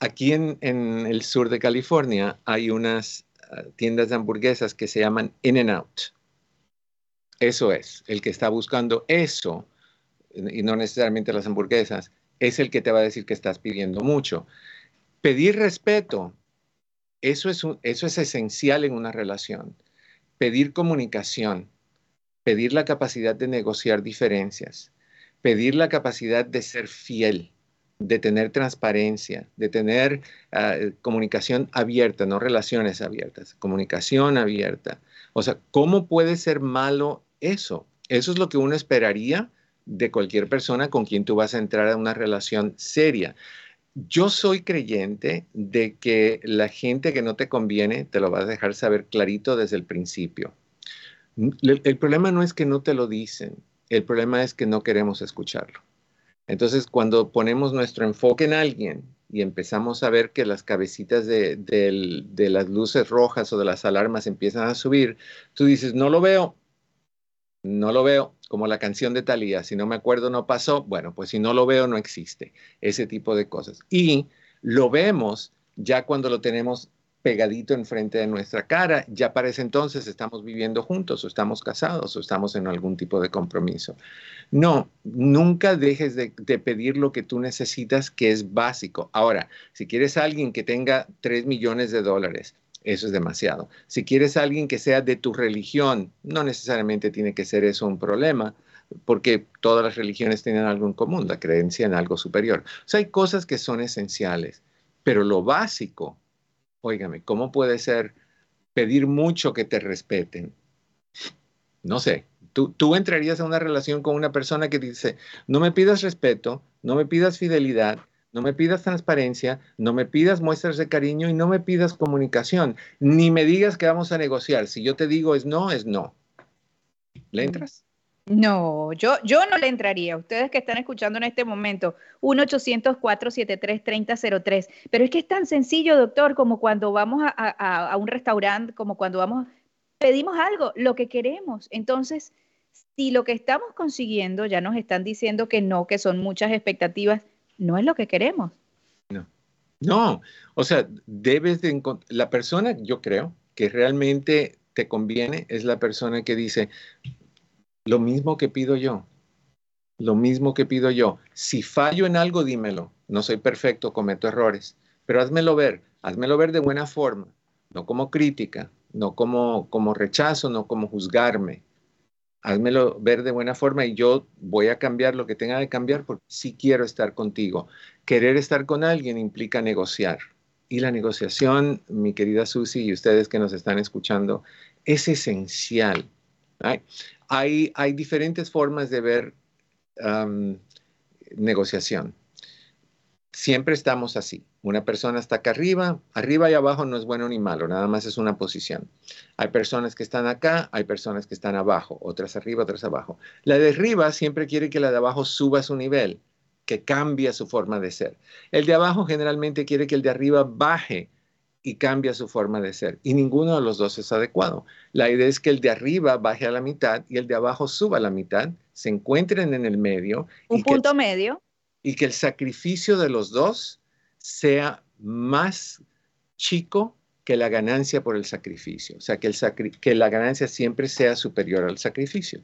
B: aquí en, el sur de California hay unas ah, tiendas de hamburguesas que se llaman In and Out. Eso es, el que está buscando eso, y no necesariamente las hamburguesas, es el que te va a decir que estás pidiendo mucho. Pedir respeto, eso es, eso es esencial en una relación. Pedir comunicación, pedir la capacidad de negociar diferencias, pedir la capacidad de ser fiel de tener transparencia, de tener ah, comunicación abierta, no relaciones abiertas, comunicación abierta. O sea, ¿cómo puede ser malo eso? Eso es lo que uno esperaría de cualquier persona con quien tú vas a entrar a una relación seria. Yo soy creyente de que la gente que no te conviene te lo vas a dejar saber clarito desde el principio. El, problema no es que no te lo dicen, el problema es que no queremos escucharlo. Entonces, cuando ponemos nuestro enfoque en alguien y empezamos a ver que las cabecitas de, las luces rojas o de las alarmas empiezan a subir, tú dices, no lo veo, no lo veo, como la canción de Thalía, si no me acuerdo no pasó, bueno, pues si no lo veo no existe, ese tipo de cosas. Y lo vemos ya cuando lo tenemos pegadito enfrente de nuestra cara, ya para entonces estamos viviendo juntos o estamos casados o estamos en algún tipo de compromiso. No, nunca dejes de, pedir lo que tú necesitas, que es básico. Ahora, si quieres a alguien que tenga 3 millones de dólares, eso es demasiado. Si quieres a alguien que sea de tu religión, no necesariamente tiene que ser eso un problema, porque todas las religiones tienen algo en común, la creencia en algo superior. O sea, hay cosas que son esenciales, pero lo básico Óigame, ¿cómo puede ser pedir mucho que te respeten? No sé, tú, tú entrarías a una relación con una persona que dice, no me pidas respeto, no me pidas fidelidad, no me pidas transparencia, no me pidas muestras de cariño y no me pidas comunicación, ni me digas que vamos a negociar. Si yo te digo es no, es no. ¿Le entras?
C: No, yo, yo no le entraría. Ustedes que están escuchando en este momento, 1-800-473-3003. Pero es que es tan sencillo, doctor, como cuando vamos a, un restaurante, como cuando vamos, pedimos algo, lo que queremos. Entonces, si lo que estamos consiguiendo, ya nos están diciendo que no, que son muchas expectativas, no es lo que queremos.
B: No, no, o sea, debes de encontrar, la persona, yo creo, que realmente te conviene es la persona que dice, lo mismo que pido yo. Lo mismo que pido yo. Si fallo en algo, dímelo. No soy perfecto, cometo errores. Pero házmelo ver. Házmelo ver de buena forma. No como crítica, no como, como rechazo, no como juzgarme. Házmelo ver de buena forma y yo voy a cambiar lo que tenga que cambiar porque sí quiero estar contigo. Querer estar con alguien implica negociar. Y la negociación, mi querida Susi y ustedes que nos están escuchando, es esencial. Hay, diferentes formas de ver negociación. Siempre estamos así. Una persona está acá arriba, arriba y abajo no es bueno ni malo, nada más es una posición. Hay personas que están acá, hay personas que están abajo, otras arriba, otras abajo. La de arriba siempre quiere que la de abajo suba su nivel, que cambie su forma de ser. El de abajo generalmente quiere que el de arriba baje y cambia su forma de ser. Y ninguno de los dos es adecuado. La idea es que el de arriba baje a la mitad y el de abajo suba a la mitad, se encuentren en el medio.
C: Un punto medio.
B: Y que el sacrificio de los dos sea más chico que la ganancia por el sacrificio. O sea, que, el que la ganancia siempre sea superior al sacrificio.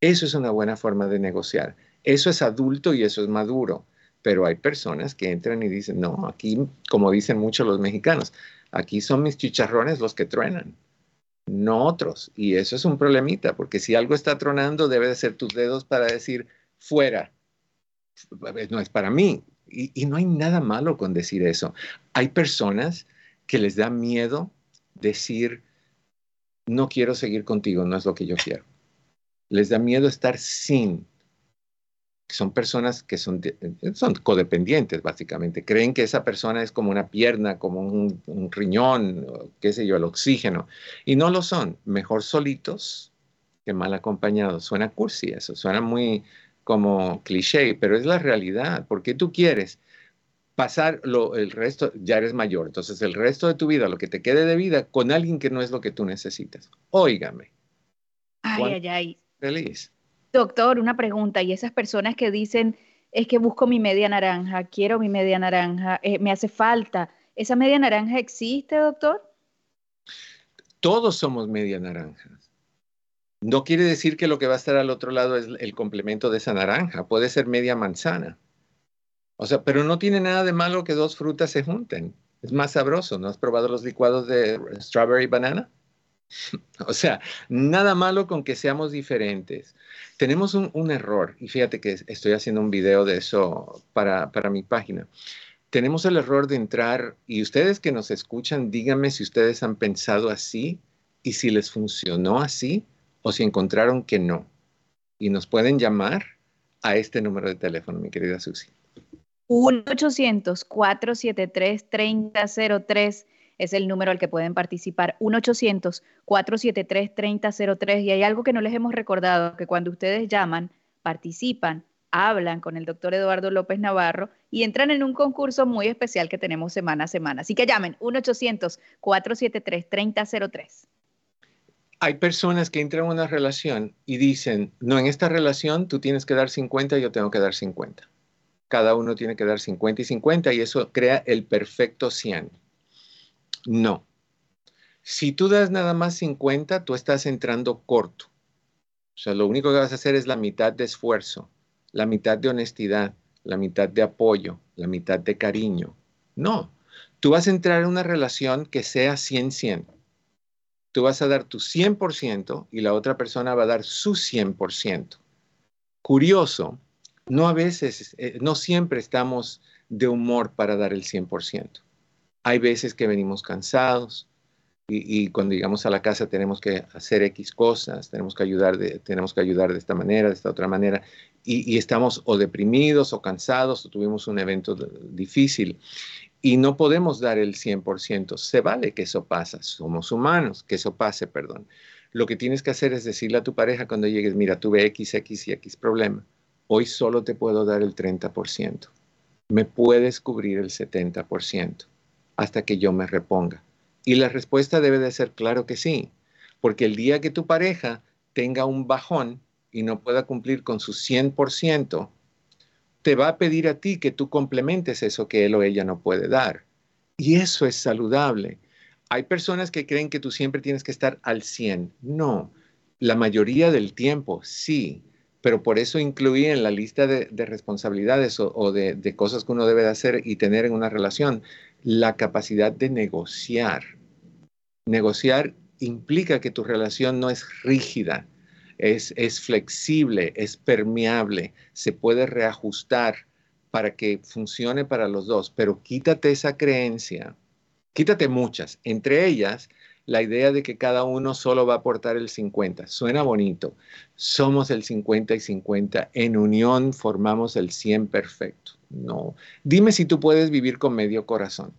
B: Eso es una buena forma de negociar. Eso es adulto y eso es maduro pero hay personas que entran y dicen, no, aquí, como dicen muchos los mexicanos, aquí son mis chicharrones los que truenan, no otros. Y eso es un problemita, porque si algo está tronando, debe de ser tus dedos para decir, fuera, no es para mí. Y, y no hay nada malo con decir eso. Hay personas que les da miedo decir, no quiero seguir contigo, no es lo que yo quiero. Les da miedo estar sin son personas que son, son codependientes, básicamente. Creen que esa persona es como una pierna, como un, riñón, qué sé yo, el oxígeno. Y no lo son. Mejor solitos que mal acompañados. Suena cursi eso, suena muy como cliché, pero es la realidad. Porque tú quieres pasar lo, el resto, ya eres mayor, entonces el resto de tu vida, lo que te quede de vida, con alguien que no es lo que tú necesitas. Óigame.
C: Ay, ay, ay.
B: Feliz.
C: Doctor, una pregunta, y esas personas que dicen, es que busco mi media naranja, quiero mi media naranja, eh, me hace falta, ¿esa media naranja existe, doctor?
B: Todos somos media naranja. No quiere decir que lo que va a estar al otro lado es el complemento de esa naranja, puede ser media manzana. O sea, pero no tiene nada de malo que dos frutas se junten. Es más sabroso. ¿No has probado los licuados de strawberry banana? O sea, nada malo con que seamos diferentes. Tenemos un, error, y fíjate que estoy haciendo un video de eso para, para mi página. Tenemos el error de entrar, y ustedes que nos escuchan, díganme si ustedes han pensado así y si les funcionó así o si encontraron que no. Y nos pueden llamar a este número de teléfono, mi querida Susi.
C: 1-800-473-3003 es el número al que pueden participar. 1-800-473-3003. Y hay algo que no les hemos recordado, que cuando ustedes llaman, participan, hablan con el doctor Eduardo López Navarro y entran en un concurso muy especial que tenemos semana a semana. Así que llamen 1-800-473-3003.
B: Hay personas que entran en una relación y dicen, no, en esta relación tú tienes que dar 50, yo tengo que dar 50. Cada uno tiene que dar 50 y 50 y eso crea el perfecto 100. No. Si tú das nada más 50, tú estás entrando corto. O sea, lo único que vas a hacer es la mitad de esfuerzo, la mitad de honestidad, la mitad de apoyo, la mitad de cariño. No. Tú vas a entrar en una relación que sea 100-100. Tú vas a dar tu 100% y la otra persona va a dar su 100%. Curioso, no a veces, eh, no siempre estamos de humor para dar el 100%. Hay veces que venimos cansados y, cuando llegamos a la casa tenemos que hacer X cosas, tenemos que ayudar de, tenemos que ayudar de esta manera, de esta otra manera, y, estamos o deprimidos o cansados o tuvimos un evento difícil y no podemos dar el 100%. Se vale que eso pasa, somos humanos, que eso pase, perdón. Lo que tienes que hacer es decirle a tu pareja cuando llegues, mira, tuve X, X y X problema. Hoy solo te puedo dar el 30%. Me puedes cubrir el 70% hasta que yo me reponga? Y la respuesta debe de ser claro que sí, porque el día que tu pareja tenga un bajón y no pueda cumplir con su 100%, te va a pedir a ti que tú complementes eso que él o ella no puede dar. Y eso es saludable. Hay personas que creen que tú siempre tienes que estar al 100. No, la mayoría del tiempo sí, pero por eso incluí en la lista de, responsabilidades o, de, de, cosas que uno debe de hacer y tener en una relación la capacidad de negociar. Negociar implica que tu relación no es rígida, es, es flexible, es permeable, se puede reajustar para que funcione para los dos, pero quítate esa creencia, quítate muchas, entre ellas la idea de que cada uno solo va a aportar el 50. Suena bonito. Somos el 50 y 50. En unión formamos el 100 perfecto. No. Dime si tú puedes vivir con medio corazón.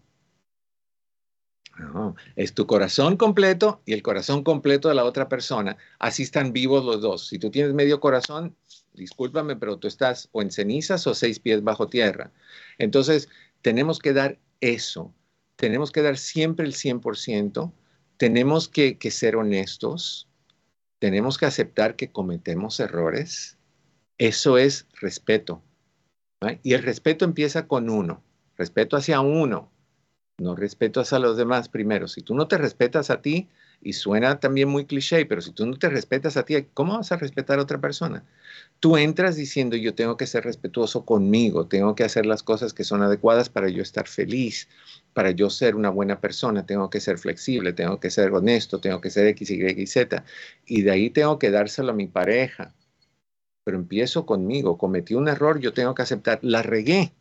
B: Es tu corazón completo y el corazón completo de la otra persona. Así están vivos los dos. Si tú tienes medio corazón, discúlpame, pero tú estás o en cenizas o seis pies bajo tierra. Entonces, tenemos que dar eso. Tenemos que dar siempre el 100%. Tenemos que, ser honestos. Tenemos que aceptar que cometemos errores. Eso es respeto. Y el respeto empieza con uno, respeto hacia uno. No respetas a los demás primero. Si tú no te respetas a ti, y suena también muy cliché, pero si tú no te respetas a ti, ¿cómo vas a respetar a otra persona? Tú entras diciendo yo tengo que ser respetuoso conmigo, tengo que hacer las cosas que son adecuadas para yo estar feliz, para yo ser una buena persona, tengo que ser flexible, tengo que ser honesto, tengo que ser X, y Z. Y de ahí tengo que dárselo a mi pareja. Pero empiezo conmigo, cometí un error, yo tengo que aceptar, la regué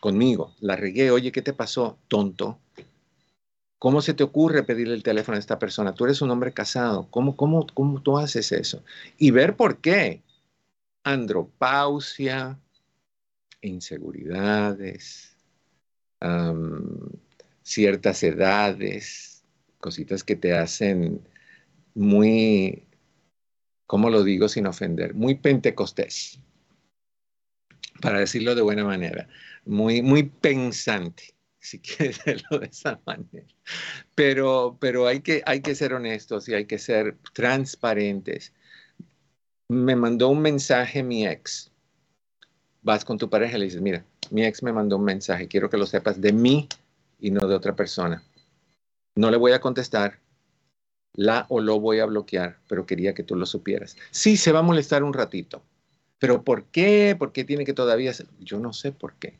B: conmigo, la regué, oye, ¿qué te pasó, tonto? ¿Cómo se te ocurre pedirle el teléfono a esta persona? Tú eres un hombre casado, ¿cómo, cómo, cómo tú haces eso? Y ver por qué. Andropausia, inseguridades, ciertas edades, cositas que te hacen muy, ¿cómo lo digo sin ofender? Muy pentecostés, para decirlo de buena manera muy, muy pensante, si quieres verlo de esa manera. Pero, pero hay, que, hay que ser honestos y hay que ser transparentes. Me mandó un mensaje mi ex. Vas con tu pareja y le dices, mira, mi ex me mandó un mensaje, quiero que lo sepas de mí y no de otra persona. No le voy a contestar, la o lo voy a bloquear, pero quería que tú lo supieras. Sí, se va a molestar un ratito, pero ¿por qué? ¿Por qué tiene que todavía ser? Yo no sé por qué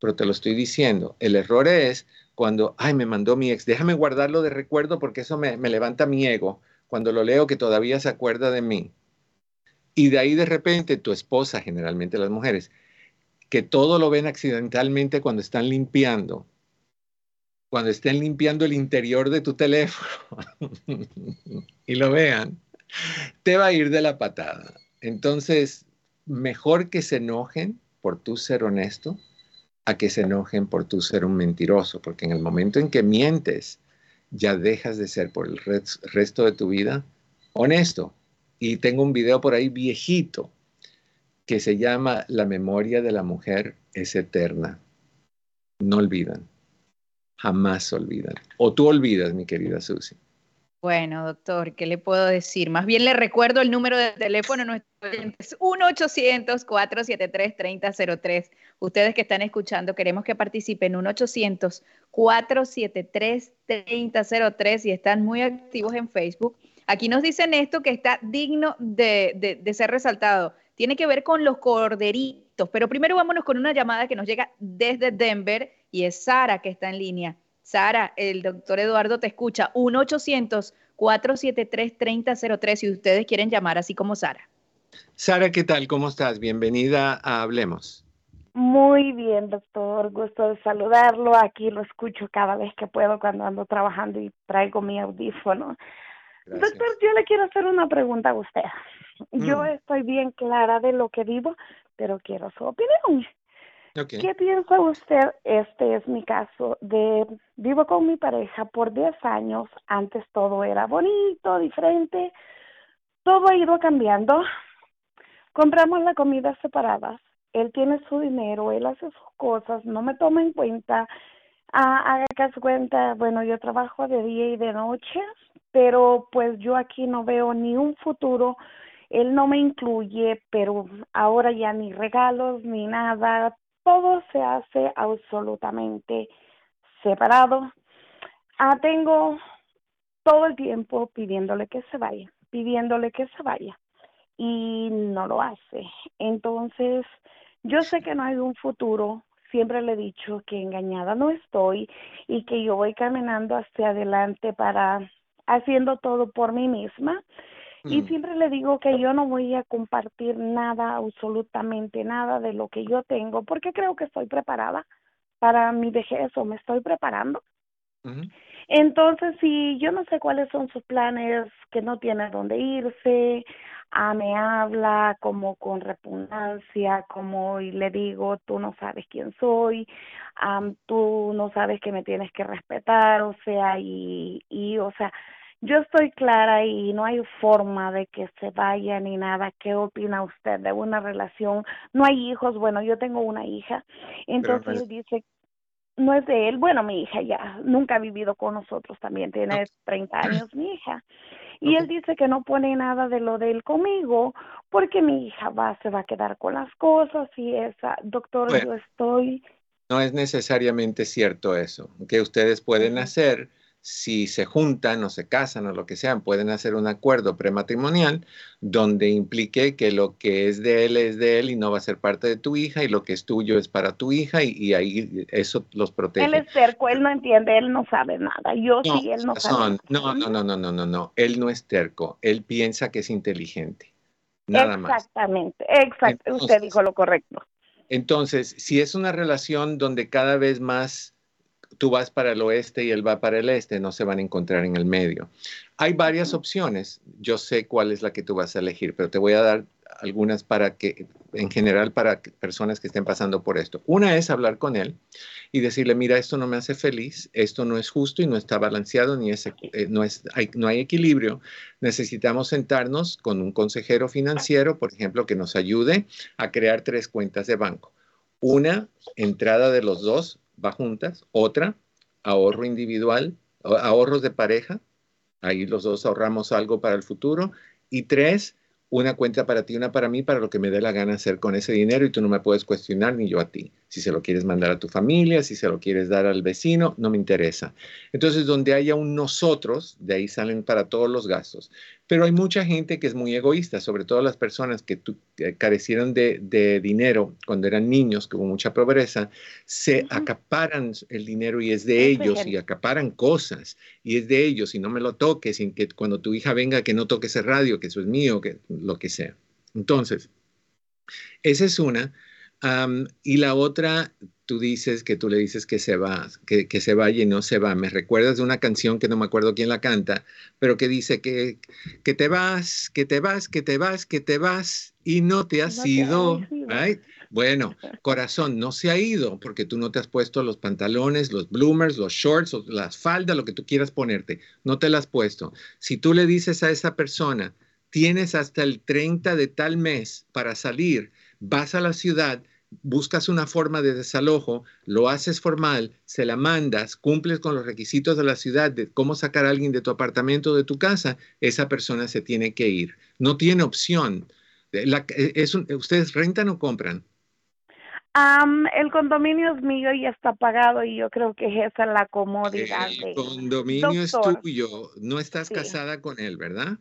B: pero te lo estoy diciendo. El error es cuando, ay, me mandó mi ex, déjame guardarlo de recuerdo porque eso me, me levanta mi ego cuando lo leo que todavía se acuerda de mí. Y de ahí de repente tu esposa, generalmente las mujeres, que todo lo ven accidentalmente cuando están limpiando, cuando estén limpiando el interior de tu teléfono y lo vean, te va a ir de la patada. Entonces, mejor que se enojen por tu ser honesto a que se enojen por tu ser un mentiroso, porque en el momento en que mientes, ya dejas de ser por el resto de tu vida honesto. Y tengo un video por ahí viejito que se llama La memoria de la mujer es eterna. No olvidan, jamás olvidan. O tú olvidas, mi querida Susi.
C: Bueno, doctor, ¿qué le puedo decir? Más bien le recuerdo el número de teléfono nuestro es 1-800-473-3003. Ustedes que están escuchando, queremos que participen 1-800-473-3003 y están muy activos en Facebook. Aquí nos dicen esto que está digno de, de ser resaltado tiene que ver con los corderitos. Pero primero vámonos con una llamada que nos llega desde Denver y es Sara que está en línea. Sara, el doctor Eduardo te escucha. 1-800-473-3003 si ustedes quieren llamar así como Sara.
B: Sara, ¿qué tal? ¿Cómo estás? Bienvenida a Hablemos.
K: Muy bien, doctor. Gusto de saludarlo. Aquí lo escucho cada vez que puedo cuando ando trabajando y traigo mi audífono. Doctor, yo le quiero hacer una pregunta a usted. Yo mm. estoy bien clara de lo que vivo, pero quiero su opinión. ¿Qué piensa usted? Este es mi caso de vivo con mi pareja por 10 años. Antes todo era bonito, diferente. Todo ha ido cambiando. Compramos la comida separadas. Él tiene su dinero, él hace sus cosas, no me toma en cuenta. Ah, haga su cuenta, bueno, yo trabajo de día y de noche, pero pues yo aquí no veo ni un futuro él no me incluye, pero ahora ya ni regalos ni nada, todo se hace absolutamente separado. Ah, tengo todo el tiempo pidiéndole que se vaya, pidiéndole que se vaya y no lo hace. Entonces, yo sé que no hay un futuro, siempre le he dicho que engañada no estoy y que yo voy caminando hacia adelante para haciendo todo por mí misma y siempre le digo que yo no voy a compartir nada, absolutamente nada de lo que yo tengo, porque creo que estoy preparada para mi vejez o me estoy preparando. Entonces, si yo no sé cuáles son sus planes, que no tiene dónde irse, ah, me habla como con repugnancia, como y le digo, tú no sabes quién soy, tú no sabes que me tienes que respetar, o sea, y, y o sea, yo estoy clara y no hay forma de que se vaya ni nada. ¿Qué opina usted de una relación? No hay hijos. Bueno, yo tengo una hija. Entonces él dice, no es de él. Bueno, mi hija ya nunca ha vivido con nosotros también. Tiene 30 años mi hija. Y él dice que no pone nada de lo de él conmigo porque mi hija va, se va a quedar con las cosas y esa, doctor, yo estoy...
B: No es necesariamente cierto eso. Que ustedes pueden hacer si se juntan o se casan o lo que sean, pueden hacer un acuerdo prematrimonial donde implique que lo que es de él es de él y no va a ser parte de tu hija y lo que es tuyo es para tu hija y, ahí eso los protege.
K: Él es terco, él no entiende, él no sabe nada. Yo sí, él no sabe.
B: No, no, no, no, no, no, no. Él no es terco, él piensa que es inteligente. Nada
K: más. Exactamente, exacto. Usted dijo lo correcto.
B: Entonces, si es una relación donde cada vez más tú vas para el oeste y él va para el este, no se van a encontrar en el medio. Hay varias opciones, yo sé cuál es la que tú vas a elegir, pero te voy a dar algunas para que, en general, para personas que estén pasando por esto. Una es hablar con él y decirle, mira, esto no me hace feliz, esto no es justo y no está balanceado, ni es, eh, no, es, hay, no hay equilibrio. Necesitamos sentarnos con un consejero financiero, por ejemplo, que nos ayude a crear tres cuentas de banco. Una, entrada de los dos va juntas. Otra, ahorro individual, ahorros de pareja. Ahí los dos ahorramos algo para el futuro. Y tres, una cuenta para ti, una para mí, para lo que me dé la gana hacer con ese dinero y tú no me puedes cuestionar ni yo a ti. Si se lo quieres mandar a tu familia, si se lo quieres dar al vecino, no me interesa. Entonces, donde haya un nosotros, de ahí salen para todos los gastos. Pero hay mucha gente que es muy egoísta, sobre todo las personas que, carecieron de, dinero cuando eran niños, que hubo mucha pobreza, se acaparan el dinero y es de ellos y acaparan cosas y es de ellos y no me lo toques, sin que cuando tu hija venga que no toque ese radio, que eso es mío, que lo que sea. Entonces, esa es una. Y la otra, tú dices que tú le dices que se va, que, que, se vaya y no se va. Me recuerdas de una canción que no me acuerdo quién la canta, pero que dice que, que te vas, que te vas, que te vas, que te vas y no te has ido. Bueno, corazón, no se ha ido porque tú no te has puesto los pantalones, los bloomers, los shorts, las faldas, lo que tú quieras ponerte. No te las has puesto. Si tú le dices a esa persona, tienes hasta el 30 de tal mes para salir, vas a la ciudad, buscas una forma de desalojo, lo haces formal, se la mandas, cumples con los requisitos de la ciudad de cómo sacar a alguien de tu apartamento o de tu casa, esa persona se tiene que ir. No tiene opción. ¿Ustedes rentan o compran?
K: el condominio es mío y está pagado y yo creo que esa es la comodidad.
B: El condominio es tuyo, no estás casada con él, ¿verdad?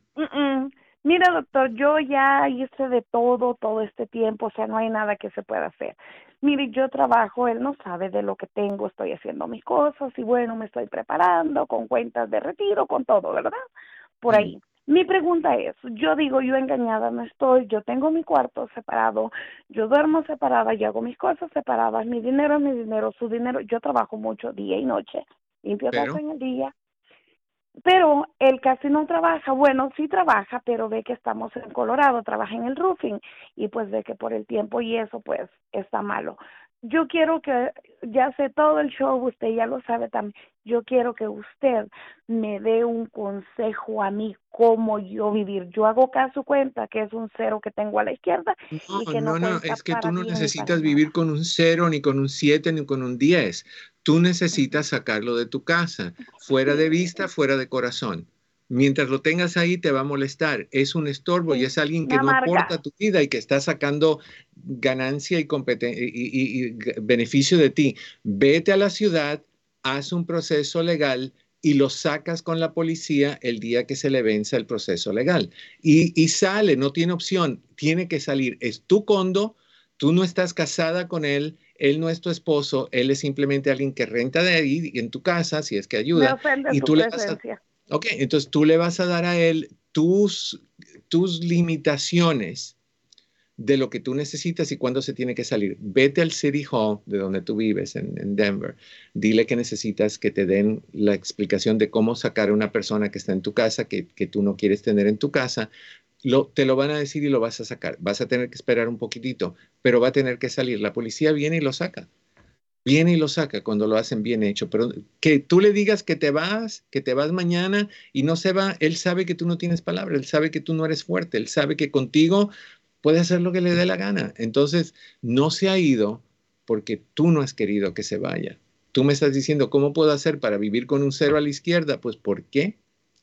K: Mira, doctor, yo ya hice de todo todo este tiempo, o sea, no hay nada que se pueda hacer. Mire, yo trabajo, él no sabe de lo que tengo, estoy haciendo mis cosas y bueno, me estoy preparando con cuentas de retiro, con todo, ¿verdad? Por ahí. Mi pregunta es, yo digo, yo engañada no estoy, yo tengo mi cuarto separado, yo duermo separada, yo hago mis cosas separadas, mi dinero es mi dinero, su dinero, yo trabajo mucho día y noche, limpio casa en el día, pero él casi no trabaja, bueno, sí trabaja, pero ve que estamos en Colorado, trabaja en el roofing y pues ve que por el tiempo y eso pues está malo. Yo quiero que, ya sé todo el show, usted ya lo sabe también, yo quiero que usted me dé un consejo a mí cómo yo vivir. Yo hago caso cuenta que es un cero que tengo a la izquierda.
B: No, y que no, no, es que tú no necesitas vivir con un cero, ni con un siete, ni con un diez. Tú necesitas sacarlo de tu casa, fuera de vista, fuera de corazón. Mientras lo tengas ahí te va a molestar. Es un estorbo y es alguien que no aporta tu vida y que está sacando ganancia y, y, beneficio de ti. Vete a la ciudad, haz un proceso legal y lo sacas con la policía el día que se le venza el proceso legal. Y, y sale, no tiene opción, tiene que salir. Es tu condo, tú no estás casada con él él no es tu esposo, él es simplemente alguien que renta de ahí en tu casa, si es que ayuda. y tú le vas a, ok, entonces tú le vas a dar a él tus, tus limitaciones de lo que tú necesitas y cuándo se tiene que salir. Vete al City Hall de donde tú vives, en, Denver. Dile que necesitas que te den la explicación de cómo sacar a una persona que está en tu casa, que, que tú no quieres tener en tu casa, te lo van a decir y lo vas a sacar. Vas a tener que esperar un poquitito, pero va a tener que salir. La policía viene y lo saca. Viene y lo saca cuando lo hacen bien hecho. Pero que tú le digas que te vas, que te vas mañana y no se va, él sabe que tú no tienes palabra, él sabe que tú no eres fuerte, él sabe que contigo puede hacer lo que le dé la gana. Entonces, no se ha ido porque tú no has querido que se vaya. Tú me estás diciendo, ¿cómo puedo hacer para vivir con un cero a la izquierda? Pues, ¿por qué?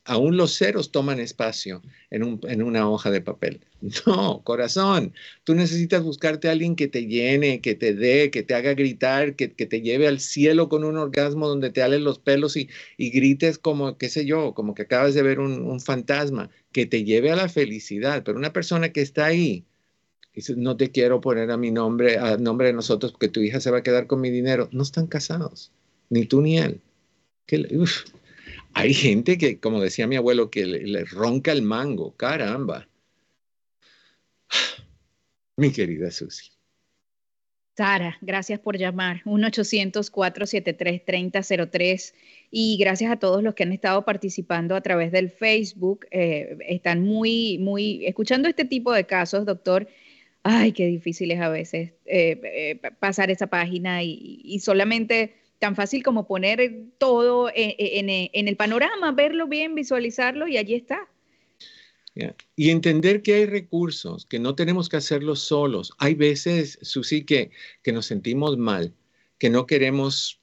B: Aún los ceros toman espacio en, una hoja de papel. No, corazón, tú necesitas buscarte a alguien que te llene, que te dé, que te haga gritar, que, te lleve al cielo con un orgasmo donde te alen los pelos y, grites como, qué sé yo, como que acabas de ver un, fantasma, que te lleve a la felicidad. Pero una persona que está ahí, dice, no te quiero poner a mi nombre, a nombre de nosotros, porque tu hija se va a quedar con mi dinero. No están casados, ni tú ni él. Que, hay gente que, como decía mi abuelo, que le, ronca el mango. Caramba. Mi querida Susi.
C: Sara, gracias por llamar. 1-800-473-3003. Y gracias a todos los que han estado participando a través del Facebook. Eh, están muy, muy, escuchando este tipo de casos, doctor. Ay, qué difícil es a veces eh, eh, pasar esa página y solamente tan fácil como poner todo en, el panorama, verlo bien, visualizarlo y allí está.
B: Y entender que hay recursos, que no tenemos que hacerlo solos. Hay veces, Susi, que, que nos sentimos mal, que no queremos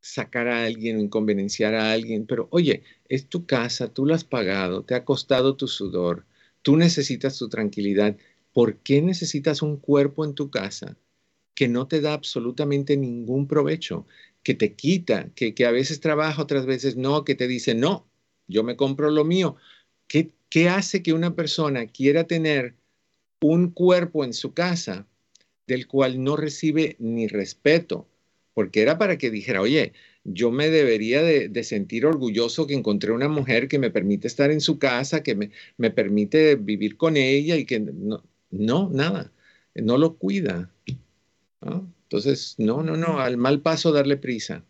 B: sacar a alguien, inconvenienciar a alguien, pero oye, es tu casa, tú la has pagado, te ha costado tu sudor, tú necesitas tu tranquilidad. ¿Por qué necesitas un cuerpo en tu casa que no te da absolutamente ningún provecho? Que te quita, que, a veces trabaja, otras veces no, que te dice, no, yo me compro lo mío. ¿Qué, ¿Qué hace que una persona quiera tener un cuerpo en su casa del cual no recibe ni respeto? Porque era para que dijera, oye, yo me debería de, sentir orgulloso que encontré una mujer que me permite estar en su casa, que me, me permite vivir con ella y que no, no nada, no lo cuida. Entonces, no, no, no, al mal paso darle prisa.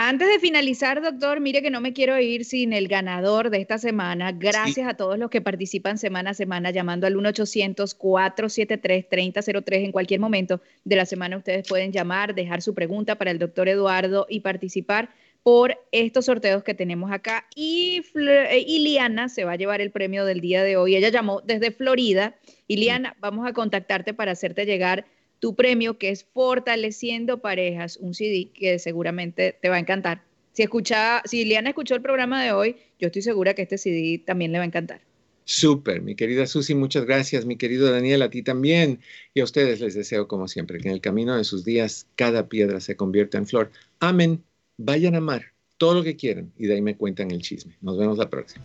C: Antes de finalizar, doctor, mire que no me quiero ir sin el ganador de esta semana. Gracias a todos los que participan semana a semana llamando al 1-800-473-3003. En cualquier momento de la semana ustedes pueden llamar, dejar su pregunta para el doctor Eduardo y participar por estos sorteos que tenemos acá. Y eh, Iliana se va a llevar el premio del día de hoy. Ella llamó desde Florida. Iliana, vamos a contactarte para hacerte llegar tu premio que es Fortaleciendo Parejas, un CD que seguramente te va a encantar. Si, escucha, si Liana escuchó el programa de hoy, yo estoy segura que este CD también le va a encantar.
B: Súper, mi querida Susi, muchas gracias. Mi querido Daniel, a ti también. Y a ustedes les deseo, como siempre, que en el camino de sus días cada piedra se convierta en flor. Amén. Vayan a amar todo lo que quieran y de ahí me cuentan el chisme. Nos vemos la próxima.